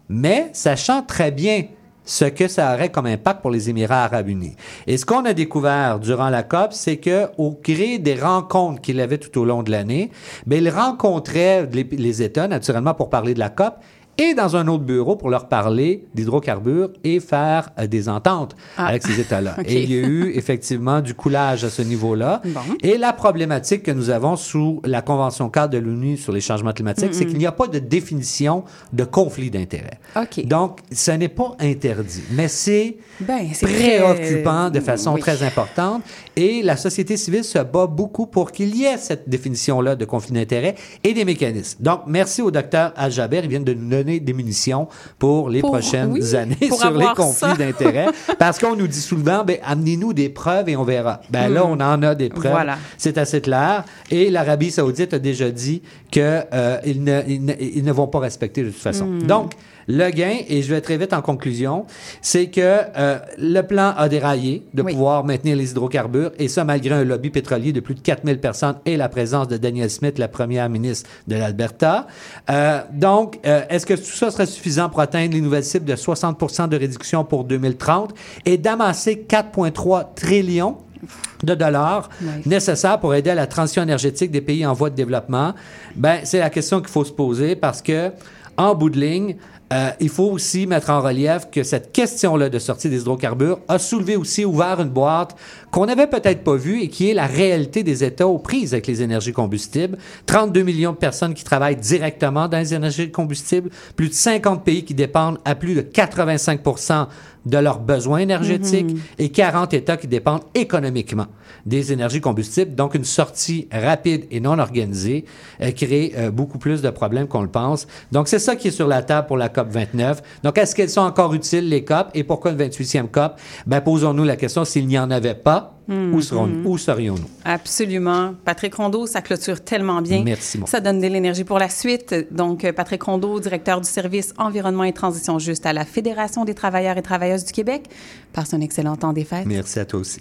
Speaker 6: Mais sachant très bien ce que ça aurait comme impact pour les Émirats arabes unis. Et ce qu'on a découvert durant la COP, c'est que au gré des rencontres qu'il avait tout au long de l'année, ben, il rencontrait les, les États, naturellement, pour parler de la COP, et dans un autre bureau pour leur parler d'hydrocarbures et faire euh, des ententes
Speaker 4: Ah.
Speaker 6: avec ces États-là. [LAUGHS] Et il y a eu effectivement du coulage à ce niveau-là.
Speaker 4: Bon.
Speaker 6: Et la problématique que nous avons sous la Convention cadre de l'ONU sur les changements climatiques, c'est qu'il n'y a pas de définition de conflit d'intérêts. Donc, ce n'est pas interdit, mais c'est
Speaker 4: Ben, très-
Speaker 6: préoccupant de façon
Speaker 4: Oui.
Speaker 6: très importante. Et la société civile se bat beaucoup pour qu'il y ait cette définition-là de conflit d'intérêts et des mécanismes. Donc, merci au docteur Al-Jaber. Il vient de nous donner des munitions pour les
Speaker 4: Pour-
Speaker 6: prochaines
Speaker 4: oui,
Speaker 6: années [LAUGHS] sur les conflits d'intérêts. Parce qu'on nous dit souvent, ben, amenez-nous des preuves et on verra. Ben là, on en a des preuves.
Speaker 4: Hmm. Voilà.
Speaker 6: C'est assez clair. Et l'Arabie saoudite a déjà dit qu'ils ils ne, ils ne- ils ne vont pas respecter de toute façon.
Speaker 4: Hmm.
Speaker 6: Donc, le gain, et je vais très vite en conclusion, c'est que euh, le plan a déraillé de
Speaker 4: Oui.
Speaker 6: pouvoir maintenir les hydrocarbures, et ça malgré un lobby pétrolier de plus de 4000 personnes et la présence de Daniel Smith, la première ministre de l'Alberta. Euh, donc, euh, est-ce que tout ça serait suffisant pour atteindre les nouvelles cibles de 60% de réduction pour 2030 et d'amasser 4,3 trillions de dollars
Speaker 4: Oui.
Speaker 6: nécessaires pour aider à la transition énergétique des pays en voie de développement? Ben, c'est la question qu'il faut se poser parce que, en bout de ligne, euh, il faut aussi mettre en relief que cette question-là de sortie des hydrocarbures a soulevé aussi, ouvert une boîte qu'on n'avait peut-être pas vue et qui est la réalité des États aux prises avec les énergies combustibles. 32 millions de personnes qui travaillent directement dans les énergies combustibles, plus de 50 pays qui dépendent à plus de 85% de leurs besoins énergétiques et 40 États qui dépendent économiquement des énergies combustibles. Donc, une sortie rapide et non organisée euh, crée euh, beaucoup plus de problèmes qu'on le pense. Donc, c'est ça qui est sur la table pour la COP 29. Donc, est-ce qu'elles sont encore utiles, les COP? Et pourquoi une 28e COP? Ben, posons-nous la question, s'il n'y en avait pas, où, où serions-nous?
Speaker 4: Absolument. Patrick Rondeau, ça clôture tellement bien.
Speaker 6: Merci, mon.
Speaker 4: Ça donne de l'énergie pour la suite. Donc, Patrick Rondeau, directeur du service Environnement et Transition Juste à la Fédération des travailleurs et travailleuses du Québec, passe un excellent temps des fêtes.
Speaker 6: Merci à toi aussi.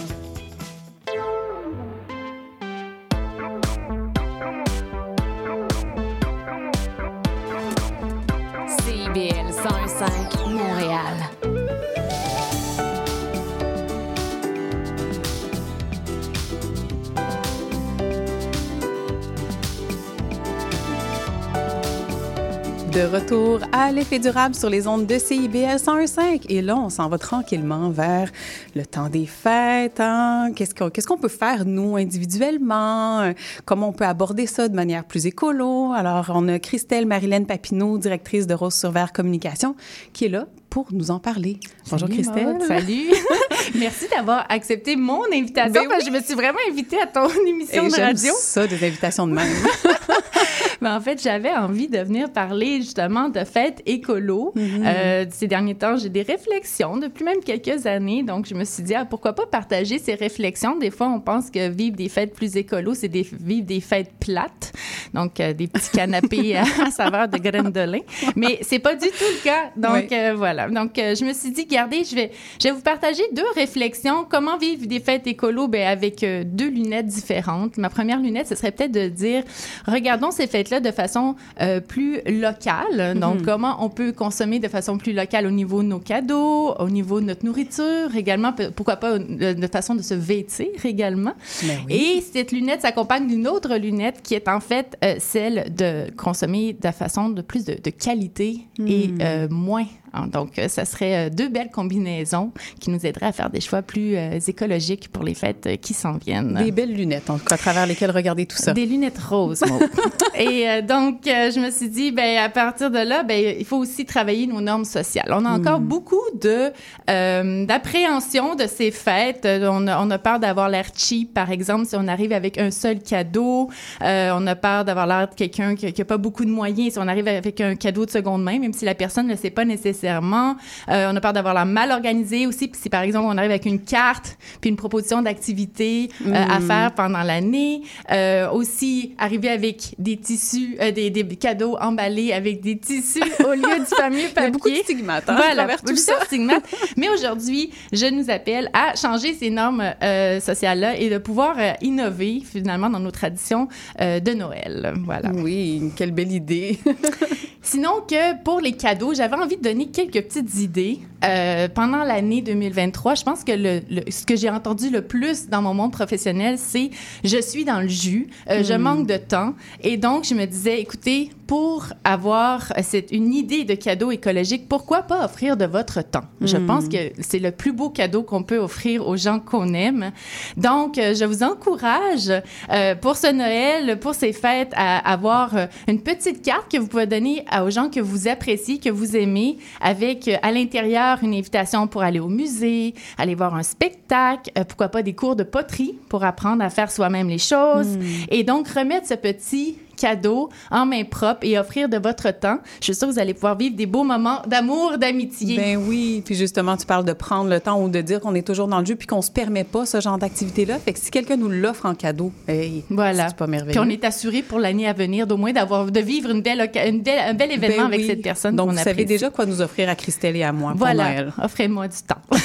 Speaker 7: 105 Montréal.
Speaker 4: De retour à l'effet durable sur les ondes de CIBL 101.5. Et là, on s'en va tranquillement vers le temps des fêtes. Hein? Qu'est-ce qu'on qu'est-ce qu'on peut faire, nous, individuellement? Comment on peut aborder ça de manière plus écolo? Alors, on a Christelle Marilène Papineau, directrice de Rose sur Vert Communication, qui est là pour nous en parler. Bonjour
Speaker 8: Salut,
Speaker 4: Christelle.
Speaker 8: Maude. Salut. [LAUGHS] Merci d'avoir accepté mon invitation
Speaker 4: Ben
Speaker 8: parce que je me suis vraiment invitée à ton émission
Speaker 4: Et
Speaker 8: de radio.
Speaker 4: ça, des invitations de même. [LAUGHS]
Speaker 8: Mais en fait, j'avais envie de venir parler justement de fêtes écolo.
Speaker 4: Mhm.
Speaker 8: Euh, ces derniers temps, j'ai des réflexions depuis même quelques années. Donc, je me suis dit, ah, pourquoi pas partager ces réflexions? Des fois, on pense que vivre des fêtes plus écolo, c'est des, vivre des fêtes plates. Donc, euh, des petits canapés [LAUGHS] à, saveur de graines de lin. Mais c'est pas du tout le cas. Donc,
Speaker 4: Oui.
Speaker 8: euh, voilà. Donc, euh, je me suis dit, regardez, je vais, je vais vous partager deux réflexions. Comment vivre des fêtes écolo? Ben, avec euh, deux lunettes différentes. Ma première lunette, ce serait peut-être de dire, regardons ces fêtes-là de façon euh, plus locale. Donc,
Speaker 4: Mhm.
Speaker 8: comment on peut consommer de façon plus locale au niveau de nos cadeaux, au niveau de notre nourriture, également, pourquoi pas euh, de façon de se vêtir également.
Speaker 4: Ben
Speaker 8: Et cette lunette s'accompagne d'une autre lunette qui est en fait euh, celle de consommer de façon de plus de, de qualité et
Speaker 4: Mm.
Speaker 8: euh, moins. Hein. Donc, euh, ça serait euh, deux belles combinaisons qui nous aideraient à faire des choix plus euh, écologiques pour les fêtes qui s'en viennent.
Speaker 4: Des belles lunettes, en tout cas, à travers lesquelles regarder tout ça.
Speaker 8: Des lunettes roses, Maud. [LAUGHS] Et euh, donc, euh, je me suis dit, ben, à partir de là, ben, il faut aussi travailler nos normes sociales. On a encore
Speaker 4: Hmm.
Speaker 8: beaucoup de d'appréhension de ces fêtes. On a, on a peur d'avoir l'air cheap, par exemple, si on arrive avec un seul cadeau. On a peur d'avoir l'air de quelqu'un qui n'a pas beaucoup de moyens si on arrive avec un cadeau de seconde main, même si la personne ne sait pas nécessairement. Euh, on a peur d'avoir l'air mal organisé aussi. Puis si, par exemple, on arrive avec une carte puis une proposition d'activité euh, à
Speaker 4: Mm.
Speaker 8: faire pendant l'année. Euh, aussi, arriver avec des tissus, des, des cadeaux emballés avec des tissus [LAUGHS] au lieu du fameux papier.
Speaker 4: Il y a beaucoup de stigmates, hein,
Speaker 8: Voilà,
Speaker 4: tout ça.
Speaker 8: stigmates. Mais aujourd'hui, je nous appelle à changer ces normes sociales-là et de pouvoir innover finalement dans nos traditions de Noël. Voilà.
Speaker 4: Oui, quelle belle idée. [LAUGHS]
Speaker 8: Sinon que pour les cadeaux, j'avais envie de donner quelques petites idées. Euh, pendant l'année 2023, je pense que le, le- ce que j'ai entendu le plus dans mon monde professionnel, c'est je suis dans le jus, euh, je
Speaker 4: Hmm.
Speaker 8: manque de temps. Et donc, je me disais, écoutez, pour avoir euh, cette, une idée de cadeau écologique, pourquoi pas offrir de votre temps? Je
Speaker 4: Hmm.
Speaker 8: pense que c'est le plus beau cadeau qu'on peut offrir aux gens qu'on aime. Donc, je vous encourage euh, pour ce Noël, pour ces fêtes, à avoir une petite carte que vous pouvez donner aux gens que vous appréciez, que vous aimez, avec euh, à l'intérieur une invitation pour aller au musée, aller voir un spectacle, euh, pourquoi pas des cours de poterie pour apprendre à faire soi-même les choses.
Speaker 4: Hmm.
Speaker 8: Et donc, remettre ce petit cadeau en main propre et offrir de votre temps. Je suis sûre que vous allez pouvoir vivre des beaux moments d'amour, d'amitié.
Speaker 4: Ben oui, puis justement, tu parles de prendre le temps ou de dire qu'on est toujours dans le jeu puis qu'on se permet pas ce genre d'activité-là. Fait que si quelqu'un nous l'offre en cadeau, hey,
Speaker 8: Voilà.
Speaker 4: c'est pas merveilleux.
Speaker 8: Puis on est assuré pour l'année à venir d'au moins d'avoir de vivre une belle, oca- une belle- un bel événement
Speaker 4: Ben
Speaker 8: avec cette personne
Speaker 4: Donc, vous savez
Speaker 8: apprécie.
Speaker 4: déjà quoi nous offrir à Christelle et à moi pour
Speaker 8: Voilà, offrez-moi du temps. [LAUGHS]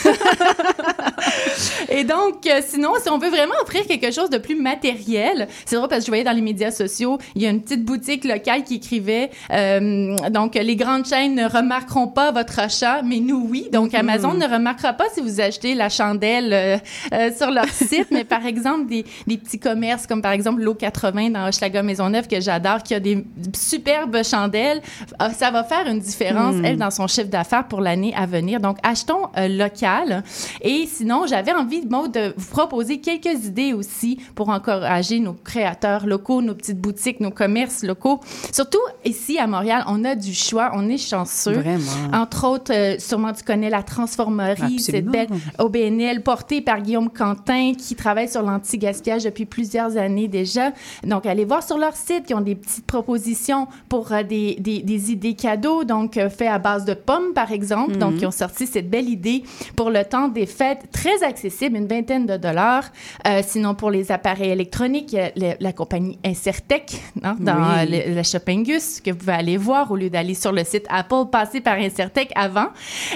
Speaker 8: Et donc, euh, sinon, si on veut vraiment offrir quelque chose de plus matériel, c'est drôle parce que je voyais dans les médias sociaux, il y a une petite boutique locale qui écrivait, euh, donc, les grandes chaînes ne remarqueront pas votre achat, mais nous, oui. Donc, Amazon ne remarquera pas si vous achetez la chandelle euh, euh, sur leur [LAUGHS] site, mais par exemple, des, des petits commerces comme par exemple l'eau 80 dans Hochelaga Maisonneuve que j'adore, qui a des superbes chandelles, euh, ça va faire une différence,
Speaker 4: Mm.
Speaker 8: elle, dans son chiffre d'affaires pour l'année à venir. Donc, achetons local. Et sinon, j'avais envie de vous proposer quelques idées aussi pour encourager nos créateurs locaux, nos petites boutiques, nos commerces locaux. Surtout ici à Montréal, on a du choix, on est chanceux.
Speaker 4: Vraiment.
Speaker 8: Entre autres, euh, sûrement tu connais la Transformerie, cette belle OBNL portée par Guillaume Quentin qui travaille sur l'anti-gaspillage depuis plusieurs années déjà. Donc, allez voir sur leur site, ils ont des petites propositions pour euh, des, des, des idées cadeaux, donc euh, fait à base de pommes, par exemple.
Speaker 4: Mhm.
Speaker 8: Donc, ils ont sorti cette belle idée pour le temps des fêtes, très accessible, une vingtaine de dollars. Euh, sinon, pour les appareils électroniques, il y a le- la compagnie Incertec hein, dans
Speaker 4: Oui.
Speaker 8: le, le Shoppingus que vous pouvez aller voir au lieu d'aller sur le site Apple, passer par Incertec avant.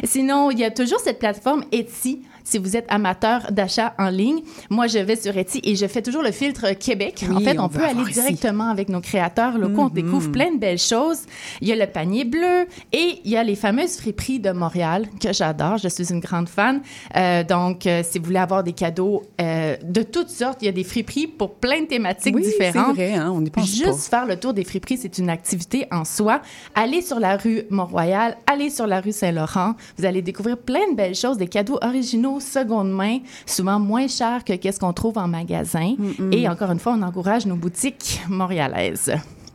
Speaker 8: Sinon, il y a toujours cette plateforme Etsy. Si vous êtes amateur d'achat en ligne, moi je vais sur Etsy et je fais toujours le filtre Québec. en fait, on,
Speaker 4: on
Speaker 8: peut aller
Speaker 4: ici.
Speaker 8: directement avec nos créateurs locaux. On
Speaker 4: Mhm.
Speaker 8: découvre plein de belles choses. Il y a le panier bleu et il y a les fameuses friperies de Montréal que j'adore. Je suis une grande fan. Euh, donc, euh, si vous voulez avoir des cadeaux euh, de toutes sortes, il y a des friperies pour plein de thématiques
Speaker 4: Oui, c'est
Speaker 8: différentes.
Speaker 4: vrai, hein, on pense
Speaker 8: Juste faire le tour des friperies, c'est une activité en soi. Allez sur la rue Mont-Royal, allez sur la rue Saint-Laurent. Vous allez découvrir plein de belles choses, des cadeaux originaux, seconde main, souvent moins chers que qu'est-ce qu'on trouve en magasin. Et encore une fois, on encourage nos boutiques montréalaises.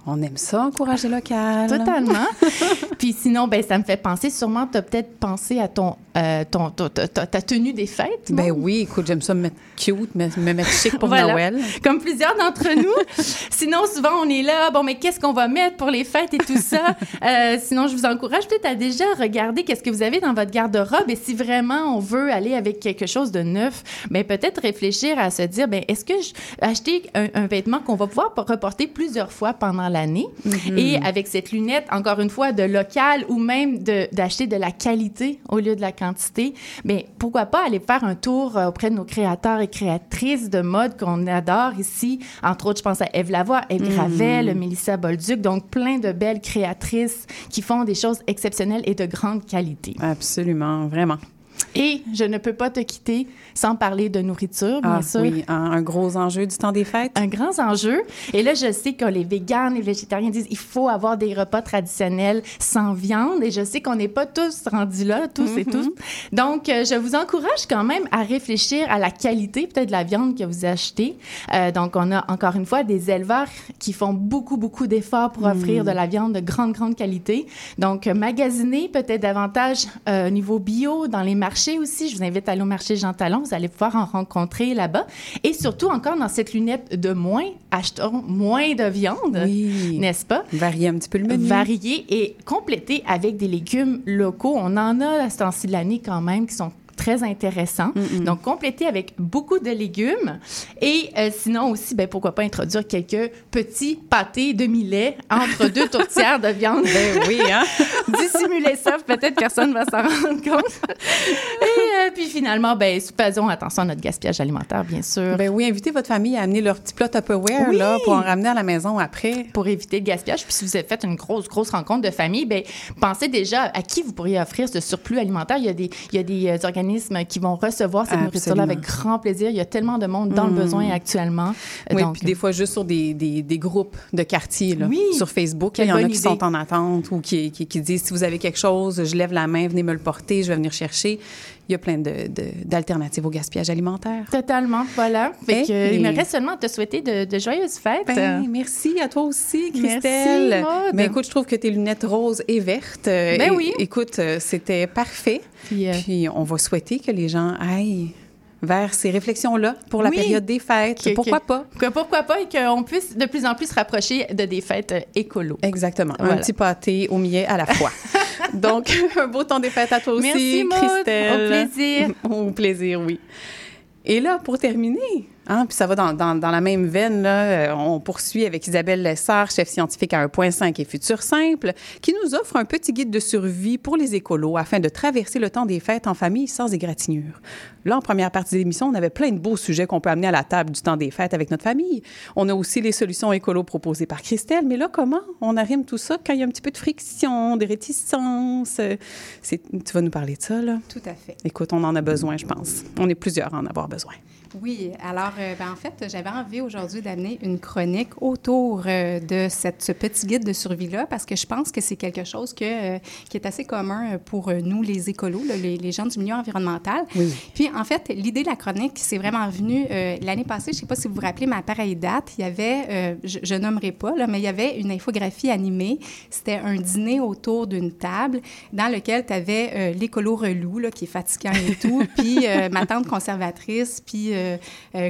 Speaker 4: On aime ça, encourager local.
Speaker 8: Totalement. [LAUGHS] Puis sinon, ben, ça me fait penser, sûrement, tu as peut-être pensé à ton, euh, ton, ton- ta, tenue des fêtes.
Speaker 4: Ben oui, écoute, j'aime ça me mettre cute, me, me mettre chic pour
Speaker 8: Voilà.
Speaker 4: Noël.
Speaker 8: Comme plusieurs d'entre nous. sinon, souvent, on est là, bon, mais qu'est-ce qu'on va mettre pour les fêtes et tout ça? Euh, sinon, je vous encourage peut-être à déjà regarder qu'est-ce que vous avez dans votre garde-robe et si vraiment on veut aller avec quelque chose de neuf, ben peut-être réfléchir à se dire, ben est-ce que je acheter un, un vêtement qu'on va pouvoir reporter plusieurs fois pendant l'année
Speaker 4: Mhm.
Speaker 8: et avec cette lunette, encore une fois, de local ou même d'acheter de, la qualité au lieu de la quantité, mais pourquoi pas aller faire un tour euh, auprès de nos créateurs et créatrices de mode qu'on adore ici. Entre autres, je pense à Eve Lavoie, Eve
Speaker 4: Mhm.
Speaker 8: Gravel, Mélissa Bolduc, donc plein de belles créatrices qui font des choses exceptionnelles et de grande qualité.
Speaker 4: Absolument, vraiment.
Speaker 8: Et je ne peux pas te quitter sans parler de nourriture, bien
Speaker 4: Ah
Speaker 8: sûr.
Speaker 4: oui, un, un gros enjeu du temps des fêtes.
Speaker 8: Un grand enjeu. Et là, je sais que les véganes, les végétariens disent il faut avoir des repas traditionnels sans viande. Et je sais qu'on n'est pas tous rendus là, tous et
Speaker 4: Mhm.
Speaker 8: tous. Donc, euh, je vous encourage quand même à réfléchir à la qualité peut-être de la viande que vous achetez. Euh, donc, on a encore une fois des éleveurs qui font beaucoup, beaucoup d'efforts pour offrir
Speaker 4: Mhm.
Speaker 8: de la viande de grande, grande qualité. Donc, magasiner peut-être davantage euh, au niveau bio dans les marchés aussi. Je vous invite à aller au marché Jean Talon. Vous allez pouvoir en rencontrer là-bas. Et surtout, encore dans cette lunette de moins, achetons moins de viande,
Speaker 4: Oui.
Speaker 8: n'est-ce pas?
Speaker 4: Varier un petit peu le menu.
Speaker 8: Varier et compléter avec des légumes locaux. On en a à ce temps-ci de l'année quand même qui sont très intéressants. Donc, compléter avec beaucoup de légumes. Et euh, sinon aussi, ben, pourquoi pas introduire quelques petits pâtés demi-lait entre [LAUGHS] deux tourtières de viande.
Speaker 4: Ben oui, hein? [LAUGHS]
Speaker 8: Dissimuler ça, peut-être personne va s'en rendre compte. Et euh, puis finalement, ben, faisons attention à notre gaspillage alimentaire, bien sûr.
Speaker 4: Ben oui, invitez votre famille à amener leur petit plat Tupperware
Speaker 8: Oui.
Speaker 4: là, pour en ramener à la maison après.
Speaker 8: pour éviter le gaspillage. Puis si vous avez fait une grosse, grosse rencontre de famille, ben pensez déjà à qui vous pourriez offrir ce surplus alimentaire. Il y a des, il y a des euh, organismes qui vont recevoir cette nourriture-là avec grand plaisir. Il y a tellement de monde dans le
Speaker 4: Mm.
Speaker 8: besoin actuellement.
Speaker 4: Oui,
Speaker 8: Donc,
Speaker 4: puis des fois juste sur des, des, des groupes de quartier, là,
Speaker 8: Oui.
Speaker 4: sur Facebook. Il y en a qui
Speaker 8: idée.
Speaker 4: sont en attente ou qui, qui, qui disent si vous avez quelque chose, je lève la main, venez me le porter, je vais venir chercher. Il y a plein de- de- d'alternatives au gaspillage alimentaire.
Speaker 8: Totalement, voilà. Fait
Speaker 4: Eh,
Speaker 8: que,
Speaker 4: et-
Speaker 8: il me reste seulement à te souhaiter de, de joyeuses fêtes.
Speaker 4: Ben, merci à toi aussi,
Speaker 8: Merci,
Speaker 4: Christelle.
Speaker 8: Maude.
Speaker 4: Mais écoute, je trouve que tes lunettes roses et vertes. euh,
Speaker 8: Ben
Speaker 4: et-
Speaker 8: oui.
Speaker 4: Écoute, euh, c'était parfait.
Speaker 8: Puis, euh,
Speaker 4: Puis on va souhaiter que les gens aillent vers ces réflexions-là pour la
Speaker 8: Oui.
Speaker 4: période des fêtes.
Speaker 8: Que-
Speaker 4: Pourquoi
Speaker 8: que-
Speaker 4: pas?
Speaker 8: que pourquoi pas et qu'on puisse de plus en plus se rapprocher de des fêtes euh, écolo.
Speaker 4: Exactement.
Speaker 8: Voilà.
Speaker 4: Un petit pâté au millet à la fois. [LAUGHS] Donc, [LAUGHS] un beau temps des fêtes à toi aussi,
Speaker 8: Merci.
Speaker 4: Christelle.
Speaker 8: Au plaisir. [LAUGHS]
Speaker 4: Au plaisir, oui. Et là, pour terminer, hein, puis ça va dans, dans- dans la même veine, là, euh, on poursuit avec Isabelle Lessard, chef scientifique à 1.5 et Futur Simple, qui nous offre un petit guide de survie pour les écolos afin de traverser le temps des fêtes en famille sans égratignure. Là, en première partie de l'émission, on avait plein de beaux sujets qu'on peut amener à la table du temps des fêtes avec notre famille. On a aussi les solutions écolo proposées par Christelle, mais là, comment on arrime tout ça quand il y a un petit peu de friction, de réticence? Euh, c'est- Tu vas nous parler de ça, là?
Speaker 9: Tout à fait.
Speaker 4: Écoute, on en a besoin, je pense. On est plusieurs à en avoir besoin.
Speaker 10: Oui, alors euh, ben, en fait, j'avais envie aujourd'hui d'amener une chronique autour euh, de cette, ce petit guide de survie-là parce que je pense que c'est quelque chose que, euh, qui est assez commun pour nous, les écolos, là, les, les gens du milieu environnemental.
Speaker 11: Oui.
Speaker 10: Puis en fait, l'idée de la chronique, c'est vraiment venu l'année passée, je ne sais pas si vous vous rappelez, mais à pareille date, il y avait, je, je nommerai pas, là, mais il y avait une infographie animée. C'était un dîner autour d'une table dans lequel tu avais l'écolo relou, là, qui est fatigant et tout, [LAUGHS] puis ma tante conservatrice, puis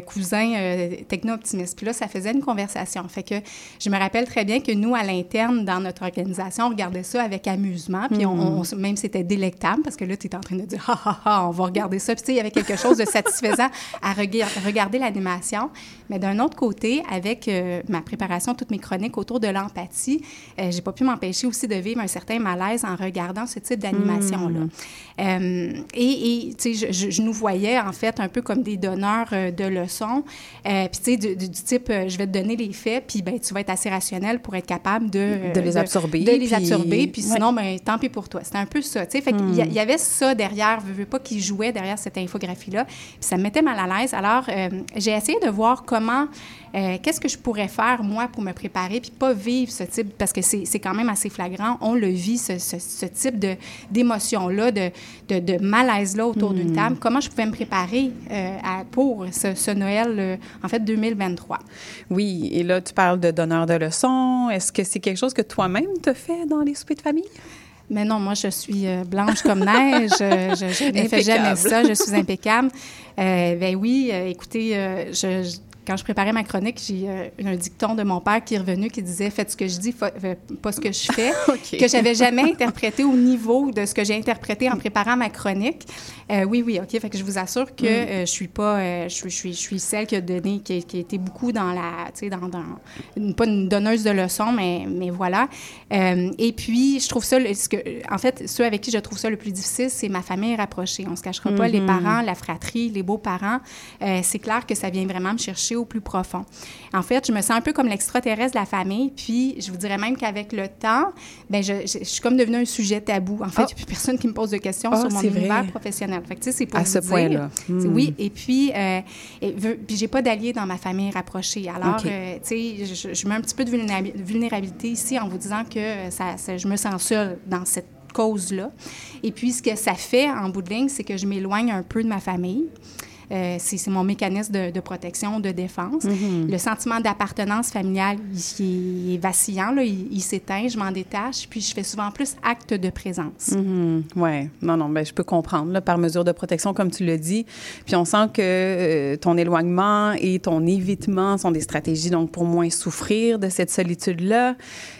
Speaker 10: cousin euh, techno-optimiste. Puis là, ça faisait une conversation. Fait que je me rappelle très bien que nous, à l'interne, dans notre organisation, on regardait ça avec amusement. Puis on, on- même c'était délectable parce que là, tu es en train de dire, ha, ha, ha, on va regarder ça. Puis tu sais, il y avait quelque chose de satisfaisant à rega- regarder l'animation. Mais d'un autre côté, avec euh, ma préparation, toutes mes chroniques autour de l'empathie, euh, j'ai pas pu m'empêcher aussi de vivre un certain malaise en regardant ce type d'animation-là. Euh, et, et, tu sais, je, je- je nous voyais, en fait, un peu comme des donneurs euh, de leçons. Euh, puis, tu sais, du, du- du type, euh, je vais te donner les faits, puis ben, tu vas être assez rationnel pour être capable de...
Speaker 11: De les absorber,
Speaker 10: De les
Speaker 11: puis-
Speaker 10: absorber, puis
Speaker 11: Ouais.
Speaker 10: sinon, ben, tant pis pour toi. C'était un peu ça, tu sais. Fait qu'il y, a- il y avait ça derrière, je veux pas qu'il jouait derrière cette infographie-là. Puis ça me mettait mal à l'aise. Alors, euh, j'ai essayé de voir comment, euh, qu'est-ce que je pourrais faire, moi, pour me préparer, puis pas vivre ce type, parce que c'est quand même assez flagrant. On le vit, ce, ce- ce type d'émotion-là, de, de, de malaise-là autour d'une
Speaker 11: Mhm.
Speaker 10: table. Comment je pouvais me préparer euh, à- pour ce, ce Noël, euh, en fait, 2023? Oui, et là, tu parles de donneur de leçons. Est-ce que c'est quelque chose que toi-même te fais dans les soupers de famille? Mais non, moi, je suis blanche comme neige. Euh, je je ne fais jamais ça. Je suis impeccable. Euh, ben oui, euh, écoutez, euh, je, je- quand je préparais ma chronique, j'ai euh, un dicton de mon père qui est revenu qui disait Faites ce que je dis, pas ce que je fais. [LAUGHS]
Speaker 11: OK.
Speaker 10: Que j'avais jamais interprété au niveau de ce que j'ai interprété en préparant ma chronique. Euh, oui, oui, OK. Fait que je vous assure que
Speaker 11: Mm.
Speaker 10: euh, je suis pas. euh, je, suis, je, suis, je suis celle qui a donné, qui, a- qui a été beaucoup dans la. Tu sais, dans. dans une- pas une donneuse de leçons, mais, mais voilà. Euh, et puis, je trouve ça. le- Ce que, en fait, ceux avec qui je trouve ça le plus difficile, c'est ma famille rapprochée. On se cachera pas, les
Speaker 11: Mhm.
Speaker 10: parents, la fratrie, les beaux-parents. C'est clair que ça vient vraiment me chercher au plus profond. En fait, je me sens un peu comme l'extraterrestre de la famille. Puis, je vous dirais même qu'avec le temps, ben, je, je- je suis comme devenue un sujet tabou. En fait, il n'y a plus personne qui me pose de questions
Speaker 11: Ah,
Speaker 10: sur mon
Speaker 11: vrai.
Speaker 10: univers professionnel. Fait que, c'est pour
Speaker 11: À
Speaker 10: vous
Speaker 11: ce
Speaker 10: dire.
Speaker 11: point-là. Hmm.
Speaker 10: Oui, et puis, euh, et puis j'ai pas d'alliés dans ma famille rapprochée. Alors, euh, tu sais, je, je mets un petit peu de vulnérabi- vulnérabilité ici en vous disant que euh, ça, ça- je me sens seule dans cette cause-là. Et puis, ce que ça fait en bout de ligne, c'est que je m'éloigne un peu de ma famille. Euh, c'est mon mécanisme de, de protection, de défense.
Speaker 11: Mhm.
Speaker 10: Le sentiment d'appartenance familiale, il, il est vacillant, là, il, il s'éteint, je m'en détache, puis je fais souvent plus acte de présence.
Speaker 4: Mhm. Ouais, non, non, ben, je peux comprendre, là, par mesure de protection, comme tu l'as dit. Puis on sent que euh, ton éloignement et ton évitement sont des stratégies, donc, pour moins souffrir de cette solitude-là.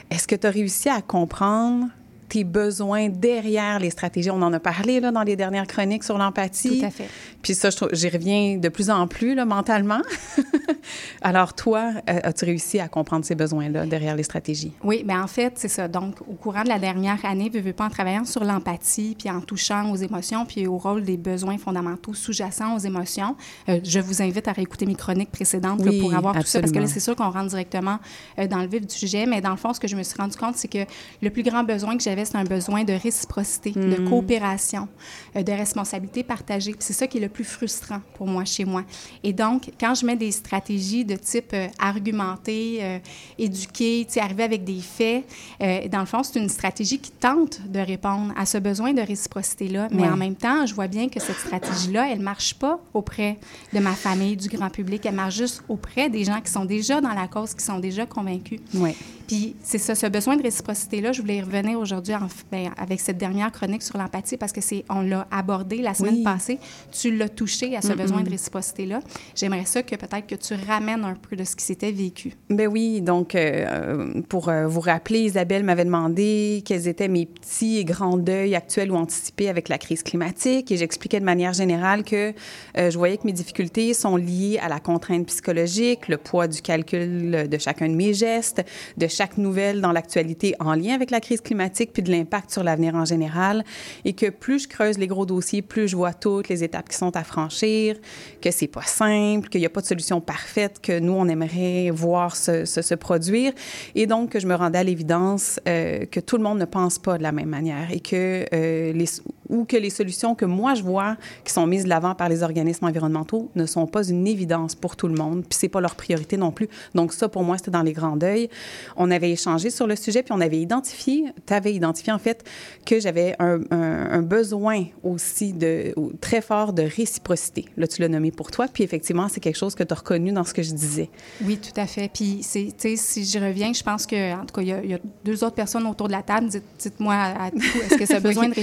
Speaker 4: Est-ce que tu as réussi à comprendre tes besoins derrière les stratégies? On en a parlé, là, dans les dernières chroniques sur l'empathie.
Speaker 10: Tout à fait.
Speaker 4: Puis ça, j'y reviens de plus en plus, là, mentalement. [LAUGHS] Alors, toi, euh, as-tu réussi à comprendre ces besoins-là derrière les stratégies?
Speaker 10: Oui, bien en fait, c'est ça. Donc, au courant de la dernière année, veux, veux pas, en travaillant sur l'empathie, puis en touchant aux émotions, puis au rôle des besoins fondamentaux sous-jacents aux émotions, euh, je vous invite à réécouter mes chroniques précédentes là, pour avoir tout ça, parce que là, c'est sûr qu'on rentre directement euh, dans le vif du sujet, mais dans le fond, ce que je me suis rendu compte, c'est que le plus grand besoin que j'avais, c'est un besoin de réciprocité, de
Speaker 4: Mhm.
Speaker 10: coopération, euh, de responsabilité partagée. C'est ça qui est le plus frustrant pour moi, chez moi. Et donc, quand je mets des stratégies de type euh, argumenter, euh, éduquer, arriver avec des faits, euh, dans le fond, c'est une stratégie qui tente de répondre à ce besoin de réciprocité-là. Mais
Speaker 4: Ouais.
Speaker 10: en même temps, je vois bien que cette stratégie-là, elle marche pas auprès de ma famille, du grand public. Elle marche juste auprès des gens qui sont déjà dans la cause, qui sont déjà convaincus.
Speaker 4: Oui.
Speaker 10: Puis c'est ça, ce besoin de réciprocité-là, je voulais y revenir aujourd'hui en- ben, avec cette dernière chronique sur l'empathie parce que c'est, on l'a abordé la semaine
Speaker 4: Oui.
Speaker 10: passée. Tu l'as touché à ce
Speaker 4: Mm-mm.
Speaker 10: besoin de réciprocité-là. J'aimerais ça que peut-être que tu ramènes un peu de ce qui s'était vécu.
Speaker 4: Ben oui, donc euh, pour euh, vous rappeler, Isabelle m'avait demandé quels étaient mes petits et grands deuils actuels ou anticipés avec la crise climatique et j'expliquais de manière générale que euh, je voyais que mes difficultés sont liées à la contrainte psychologique, le poids du calcul de chacun de mes gestes, de chaque nouvelle dans l'actualité en lien avec la crise climatique puis de l'impact sur l'avenir en général et que plus je creuse les gros dossiers, plus je vois toutes les étapes qui sont à franchir, que c'est pas simple, qu'il n'y a pas de solution parfaite, que nous, on aimerait voir se, produire. Et donc, que je me rendais à l'évidence euh, que tout le monde ne pense pas de la même manière et que euh, les, ou que les solutions que moi je vois qui sont mises de l'avant par les organismes environnementaux ne sont pas une évidence pour tout le monde, puis c'est pas leur priorité non plus. Donc ça, pour moi, c'était dans les grands deuils. On avait échangé sur le sujet, puis on avait identifié, tu avais identifié en fait que j'avais un, un, un, besoin aussi de, très fort de réciprocité. Là, tu l'as nommé pour toi, puis effectivement, c'est quelque chose que tu as reconnu dans ce que je disais.
Speaker 10: Oui, tout à fait. Puis, tu sais, si je reviens, je pense que, en tout cas, il y, y, a deux autres personnes autour de la table. Dites-moi à, est-ce que ce [LAUGHS] besoin de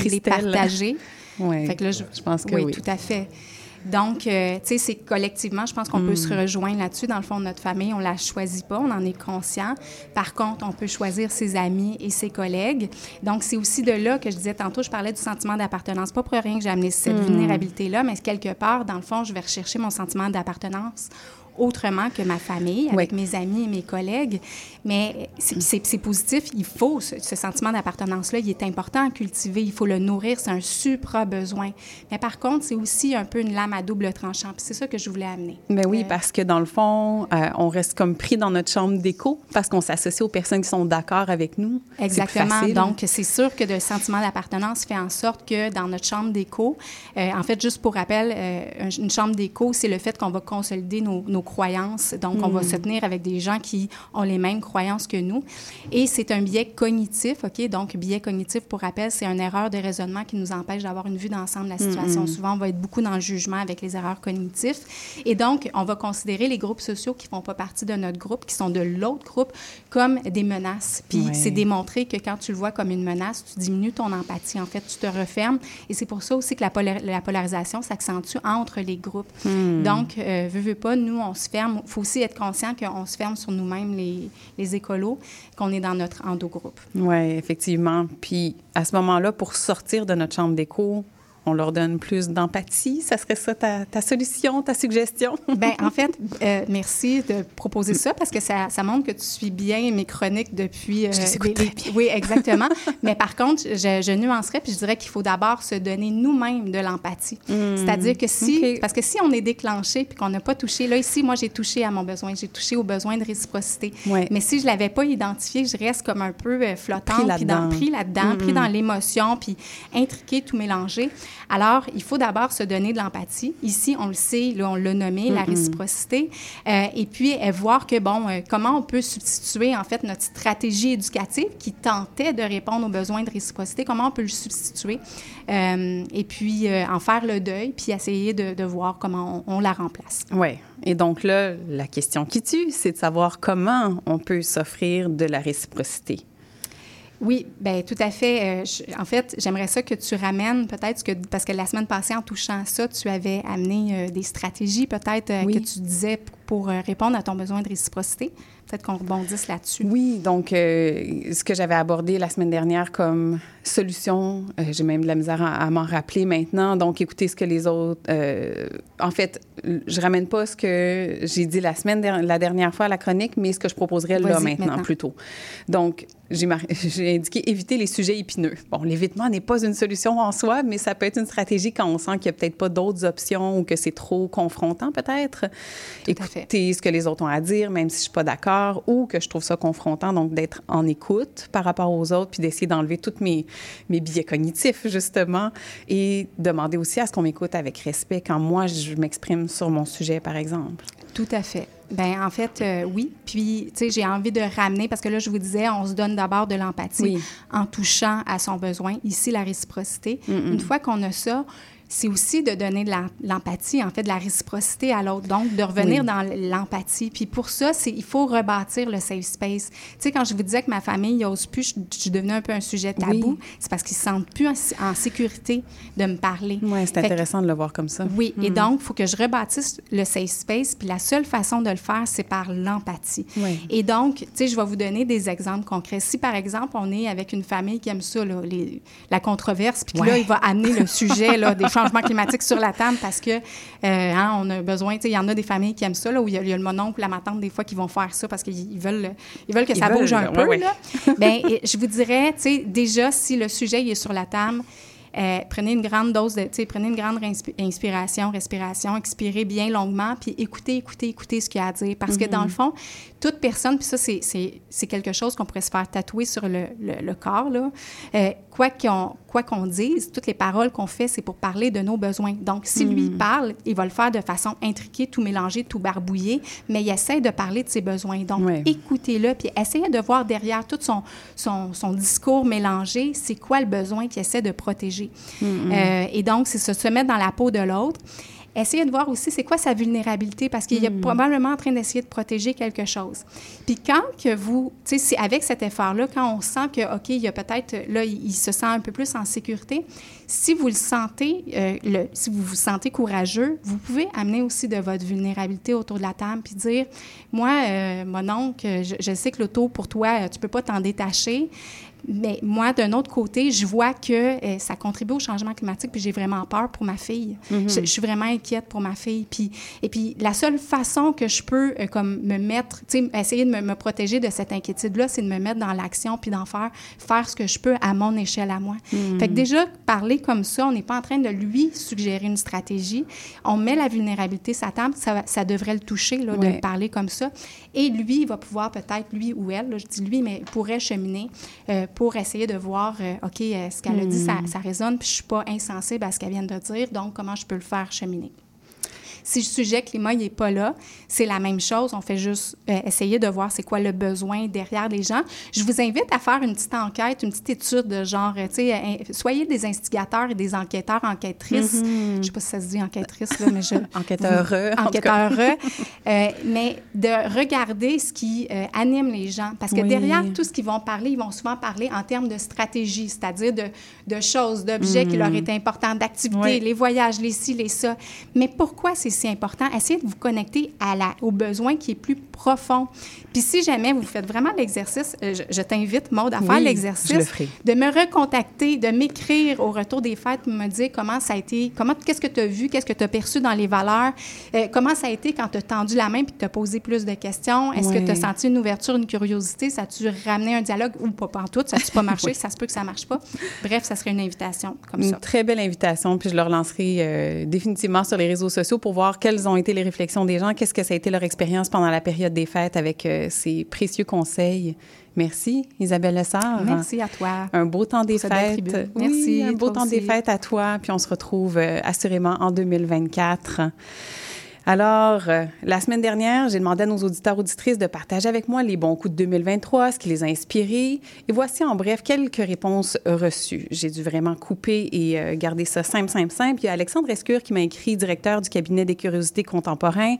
Speaker 10: réciprocité-là, il est partagé?
Speaker 4: Oui,
Speaker 10: fait que là, je,
Speaker 4: je pense que
Speaker 10: oui.
Speaker 4: oui.
Speaker 10: tout à fait. Donc, euh, tu sais, c'est collectivement, je pense qu'on mm. peut se rejoindre là-dessus. Dans le fond, notre famille, on la choisit pas, on en est conscient. Par contre, on peut choisir ses amis et ses collègues. Donc, c'est aussi de là que je disais tantôt, je parlais du sentiment d'appartenance. Pas pour rien que j'ai amené cette mm. vulnérabilité-là, mais quelque part, dans le fond, je vais rechercher mon sentiment d'appartenance autrement que ma famille, avec oui. mes amis et mes collègues. Mais c'est positif. Il faut ce, ce sentiment d'appartenance-là, il est important à cultiver. Il faut le nourrir. C'est un supra besoin. Mais par contre, c'est aussi un peu une lame à double tranchant. Puis c'est ça que je voulais amener.
Speaker 4: Mais oui, euh... parce que dans le fond, euh, on reste comme pris dans notre chambre d'écho parce qu'on s'associe aux personnes qui sont d'accord avec nous.
Speaker 10: Exactement. Donc, c'est sûr que le sentiment d'appartenance fait en sorte que dans notre chambre d'écho, euh, en fait, juste pour rappel, une chambre d'écho, c'est le fait qu'on va consolider nos, nos croyances. Donc, mmh. on va se tenir avec des gens qui ont les mêmes croyances que nous. Et c'est un biais cognitif, OK? Donc, biais cognitif, pour rappel, c'est une erreur de raisonnement qui nous empêche d'avoir une vue d'ensemble de la situation. Mmh. Souvent, on va être beaucoup dans le jugement avec les erreurs cognitives. Et donc, on va considérer les groupes sociaux qui ne font pas partie de notre groupe, qui sont de l'autre groupe, comme des menaces. Puis, c'est démontré que quand tu le vois comme une menace, tu diminues ton empathie. En fait, tu te refermes. Et c'est pour ça aussi que la, polar la polarisation s'accentue entre les groupes. Mmh. Donc, euh, veux, veux pas, nous, on Il faut aussi être conscient qu'on se ferme sur nous-mêmes, les, les écolos, qu'on est dans notre endogroupe.
Speaker 4: Oui, effectivement. Puis à ce moment-là, pour sortir de notre chambre d'écho, on leur donne plus d'empathie? Ça serait ça ta, ta, solution, ta suggestion? [LAUGHS]
Speaker 10: Bien, en fait, euh, merci de proposer ça parce que ça, ça, montre que tu suis bien mes chroniques depuis...
Speaker 4: Euh, je les les,
Speaker 10: Oui, exactement. [LAUGHS] Mais par contre, je, je nuancerais puis je dirais qu'il faut d'abord se donner nous-mêmes de l'empathie. Mmh. C'est-à-dire que si... Okay. Parce que si on est déclenché puis qu'on n'a pas touché... Là, ici, moi, j'ai touché à mon besoin. J'ai touché au besoin de réciprocité.
Speaker 4: Ouais.
Speaker 10: Mais si je ne l'avais pas identifié, je reste comme un peu euh, flottante,
Speaker 4: pris là-dedans,
Speaker 10: pris, là mmh. pris dans l'émotion, puis intriqué, tout mélangé. Alors, il faut d'abord se donner de l'empathie. Ici, on le sait, là, on l'a nommé, mm -hmm. la réciprocité. Euh, et puis, euh, voir que, bon, euh, comment on peut substituer, en fait, notre stratégie éducative qui tentait de répondre aux besoins de réciprocité, comment on peut le substituer. et puis, en faire le deuil, puis essayer de, de voir comment on, on la remplace.
Speaker 4: Oui. Et donc là, la question qui tue, c'est de savoir comment on peut s'offrir de la réciprocité.
Speaker 10: Oui, bien, tout à fait. Euh, je, en fait, j'aimerais ça que tu ramènes peut-être, que, parce que la semaine passée, en touchant ça, tu avais amené euh, des stratégies peut-être euh, oui. que tu disais pour répondre à ton besoin de réciprocité. Peut-être qu'on rebondisse là-dessus.
Speaker 4: Oui, donc ce que j'avais abordé la semaine dernière comme solution, j'ai même de la misère à, à m'en rappeler maintenant. Donc, écoutez ce que les autres. En fait, je ramène pas ce que j'ai dit la semaine der la dernière fois à la chronique, mais ce que je proposerais là maintenant, maintenant, plutôt. Donc, [LAUGHS] j'ai indiqué éviter les sujets épineux. Bon, l'évitement n'est pas une solution en soi, mais ça peut être une stratégie quand on sent qu'il n'y a peut-être pas d'autres options ou que c'est trop confrontant, peut-être. Écouter ce que les autres ont à dire, même si je suis pas d'accord, ou que je trouve ça confrontant, donc d'être en écoute par rapport aux autres, puis d'essayer d'enlever tous mes, mes biais cognitifs, justement, et demander aussi à ce qu'on m'écoute avec respect quand moi, je m'exprime sur mon sujet, par exemple.
Speaker 10: Tout à fait. Ben en fait, euh, oui. Puis, tu sais, j'ai envie de ramener, parce que là, je vous disais, on se donne d'abord de l'empathie
Speaker 4: oui.
Speaker 10: en touchant à son besoin. Ici, la réciprocité.
Speaker 4: Mm.
Speaker 10: Une fois qu'on a ça, c'est aussi de donner de l'empathie, en fait, de la réciprocité à l'autre. Donc, de revenir oui. dans l'empathie. Puis pour ça, il faut rebâtir le safe space. Tu sais, quand je vous disais que ma famille n'ose plus, je, je, suis devenue un peu un sujet tabou, oui. c'est parce qu'ils ne se sentent plus en, en, sécurité de me parler.
Speaker 4: Oui, c'est intéressant que, de le voir comme ça.
Speaker 10: Oui, mm. et donc, il faut que je rebâtisse le safe space. Puis la seule façon de le faire, c'est par l'empathie.
Speaker 4: Oui.
Speaker 10: Et donc, tu sais, je vais vous donner des exemples concrets. Si, par exemple, on est avec une famille qui aime ça, là, les, la controverse, puis là, il va amener le sujet là, [LAUGHS] des changement climatique sur la table parce que euh, hein, on a besoin, il y en a des familles qui aiment ça, là, où il y, a, il y a le mononcle, la matante, des fois, qui vont faire ça parce qu'ils veulent, ils veulent que
Speaker 4: ils
Speaker 10: ça
Speaker 4: veulent,
Speaker 10: bouge un peu. Là. ben, je vous dirais, déjà, si le sujet il est sur la table, euh, prenez une grande dose de, tu sais, prenez une grande inspi- inspiration, respiration, expirez bien longuement, puis écoutez, écoutez, écoutez ce qu'il y a à dire. Parce que dans le fond, toute personne, puis ça, c'est- quelque chose qu'on pourrait se faire tatouer sur le, le- le corps, là. Euh, quoi qu'on quoi qu'on dise, toutes les paroles qu'on fait, c'est pour parler de nos besoins. Donc, si lui parle, il va le faire de façon intriquée, tout mélangé, tout barbouillé, mais il essaie de parler de ses besoins. Donc, écoutez-le, puis essayez de voir derrière tout son, son, son discours mélangé, c'est quoi le besoin qu'il essaie de protéger.
Speaker 4: Mhm.
Speaker 10: Euh, et donc, c'est se, se mettre dans la peau de l'autre. Essayez de voir aussi c'est quoi sa vulnérabilité? Parce qu'il est probablement en train d'essayer de protéger quelque chose. Puis quand que vous, tu sais, c'est avec cet effort-là, quand on sent que, OK, il y a peut-être, là, il, il se sent un peu plus en sécurité, si vous le sentez, euh, le, si vous vous sentez courageux, vous pouvez amener aussi de votre vulnérabilité autour de la table puis dire, moi, euh, mon oncle, je, je sais que l'auto, pour toi, tu peux pas t'en détacher. Mais moi, d'un autre côté, je vois que euh, ça contribue au changement climatique, puis j'ai vraiment peur pour ma fille.
Speaker 4: Mhm.
Speaker 10: je, je suis vraiment inquiète pour ma fille. Puis, et puis, la seule façon que je peux euh, comme me mettre, essayer de me, me protéger de cette inquiétude-là, c'est de me mettre dans l'action, puis d'en faire, faire ce que je peux à mon échelle à moi.
Speaker 4: Mhm.
Speaker 10: Fait que déjà, parler comme ça, on n'est pas en train de lui suggérer une stratégie. On met la vulnérabilité sa table, ça, ça devrait le toucher, là,
Speaker 4: Ouais.
Speaker 10: de parler comme ça. Et lui, il va pouvoir peut-être, lui ou elle, là, je dis lui, mais pourrait cheminer euh, pour essayer de voir, euh, OK, euh, ce qu'elle a dit, ça,
Speaker 4: Hmm.
Speaker 10: ça résonne, puis je suis pas insensible à ce qu'elle vient de dire, donc comment je peux le faire cheminer? Si le sujet climat n'est pas là, c'est la même chose. On fait juste euh, essayer de voir c'est quoi le besoin derrière les gens. Je vous invite à faire une petite enquête, une petite étude de genre, euh, tu sais, euh, soyez des instigateurs et des enquêteurs, enquêtrices.
Speaker 4: Mhm.
Speaker 10: Je sais pas si ça se dit enquêtrice, là, mais je... [LAUGHS]
Speaker 4: Enquêteureux, en tout
Speaker 10: Enquêteureux. [LAUGHS] Euh, mais de regarder ce qui euh, anime les gens. Parce que
Speaker 4: Oui.
Speaker 10: derrière tout ce qu'ils vont parler, ils vont souvent parler en termes de stratégie, c'est-à-dire de, de choses, d'objets qui leur étaient importants, d'activités,
Speaker 4: Oui.
Speaker 10: les voyages, les ci, les ça. Mais pourquoi c'est important? Essayez de vous connecter à la, au besoin qui est plus profond. Puis si jamais vous faites vraiment l'exercice, euh, je, je t'invite, Maude, à faire l'exercice de me recontacter, de m'écrire au retour des fêtes, me dire comment ça a été, comment, qu'est-ce que tu as vu, qu'est-ce que tu as perçu dans les valeurs, euh, comment ça a été quand tu as tendu la main puis que tu as posé plus de questions? Est-ce que tu as senti une ouverture, une curiosité? Ça a-tu ramené un dialogue ou pas, tout? Ça a-tu pas marché? [LAUGHS]
Speaker 4: Oui.
Speaker 10: Ça se peut que ça marche pas. Bref, ça serait une invitation comme
Speaker 4: Une
Speaker 10: ça.
Speaker 4: très belle invitation, puis je le relancerai euh, définitivement sur les réseaux sociaux pour voir quelles ont été les réflexions des gens, qu'est-ce que ça a été leur expérience pendant la période des fêtes avec euh, ces précieux conseils. Merci, Isabelle Lessard.
Speaker 10: Merci à toi.
Speaker 4: Un beau temps des fêtes. Oui,
Speaker 10: Merci,
Speaker 4: un beau temps des fêtes à toi, puis on se retrouve euh, assurément en 2024. Alors, euh, la semaine dernière, j'ai demandé à nos auditeurs auditrices de partager avec moi les bons coups de 2023, ce qui les a inspirés. Et voici en bref quelques réponses reçues. J'ai dû vraiment couper et euh, garder ça simple, simple, simple. Il y a Alexandre Escure qui m'a écrit, directeur du cabinet des curiosités contemporains.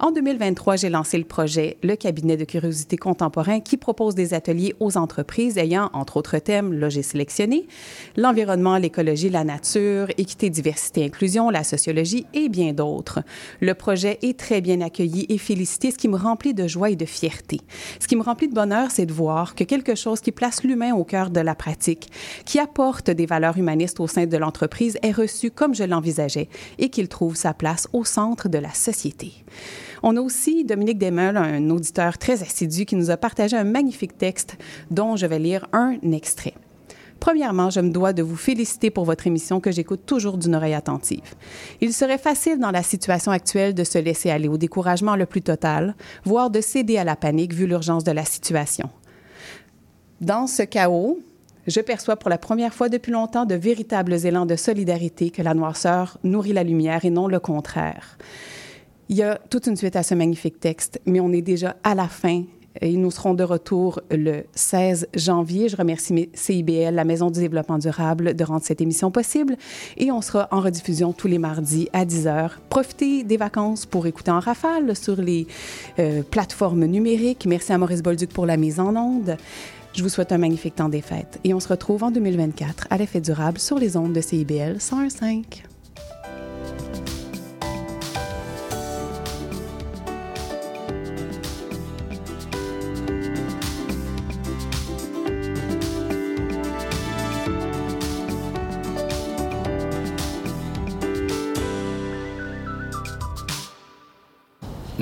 Speaker 4: En 2023, j'ai lancé le projet Le cabinet de curiosité contemporain qui propose des ateliers aux entreprises ayant, entre autres thèmes, là j'ai sélectionné, l'environnement, l'écologie, la nature, équité, diversité, inclusion, la sociologie et bien d'autres. Projet est très bien accueilli et félicité, ce qui me remplit de joie et de fierté. Ce qui me remplit de bonheur, c'est de voir que quelque chose qui place l'humain au cœur de la pratique, qui apporte des valeurs humanistes au sein de l'entreprise, est reçu comme je l'envisageais et qu'il trouve sa place au centre de la société. On a aussi Dominique Desmeules, un auditeur très assidu, qui nous a partagé un magnifique texte dont je vais lire un extrait. Premièrement, je me dois de vous féliciter pour votre émission que j'écoute toujours d'une oreille attentive. Il serait facile dans la situation actuelle de se laisser aller au découragement le plus total, voire de céder à la panique vu l'urgence de la situation. Dans ce chaos, je perçois pour la première fois depuis longtemps de véritables élans de solidarité que la noirceur nourrit la lumière et non le contraire. Il y a toute une suite à ce magnifique texte, mais on est déjà à la fin et nous serons de retour le 16 janvier. Je remercie CIBL, la Maison du développement durable, de rendre cette émission possible. Et on sera en rediffusion tous les mardis à 10h. Profitez des vacances pour écouter en rafale sur les euh, plateformes numériques. Merci à Maurice Bolduc pour la mise en onde. Je vous souhaite un magnifique temps des fêtes et on se retrouve en 2024 à l'effet durable sur les ondes de CIBL 101.5.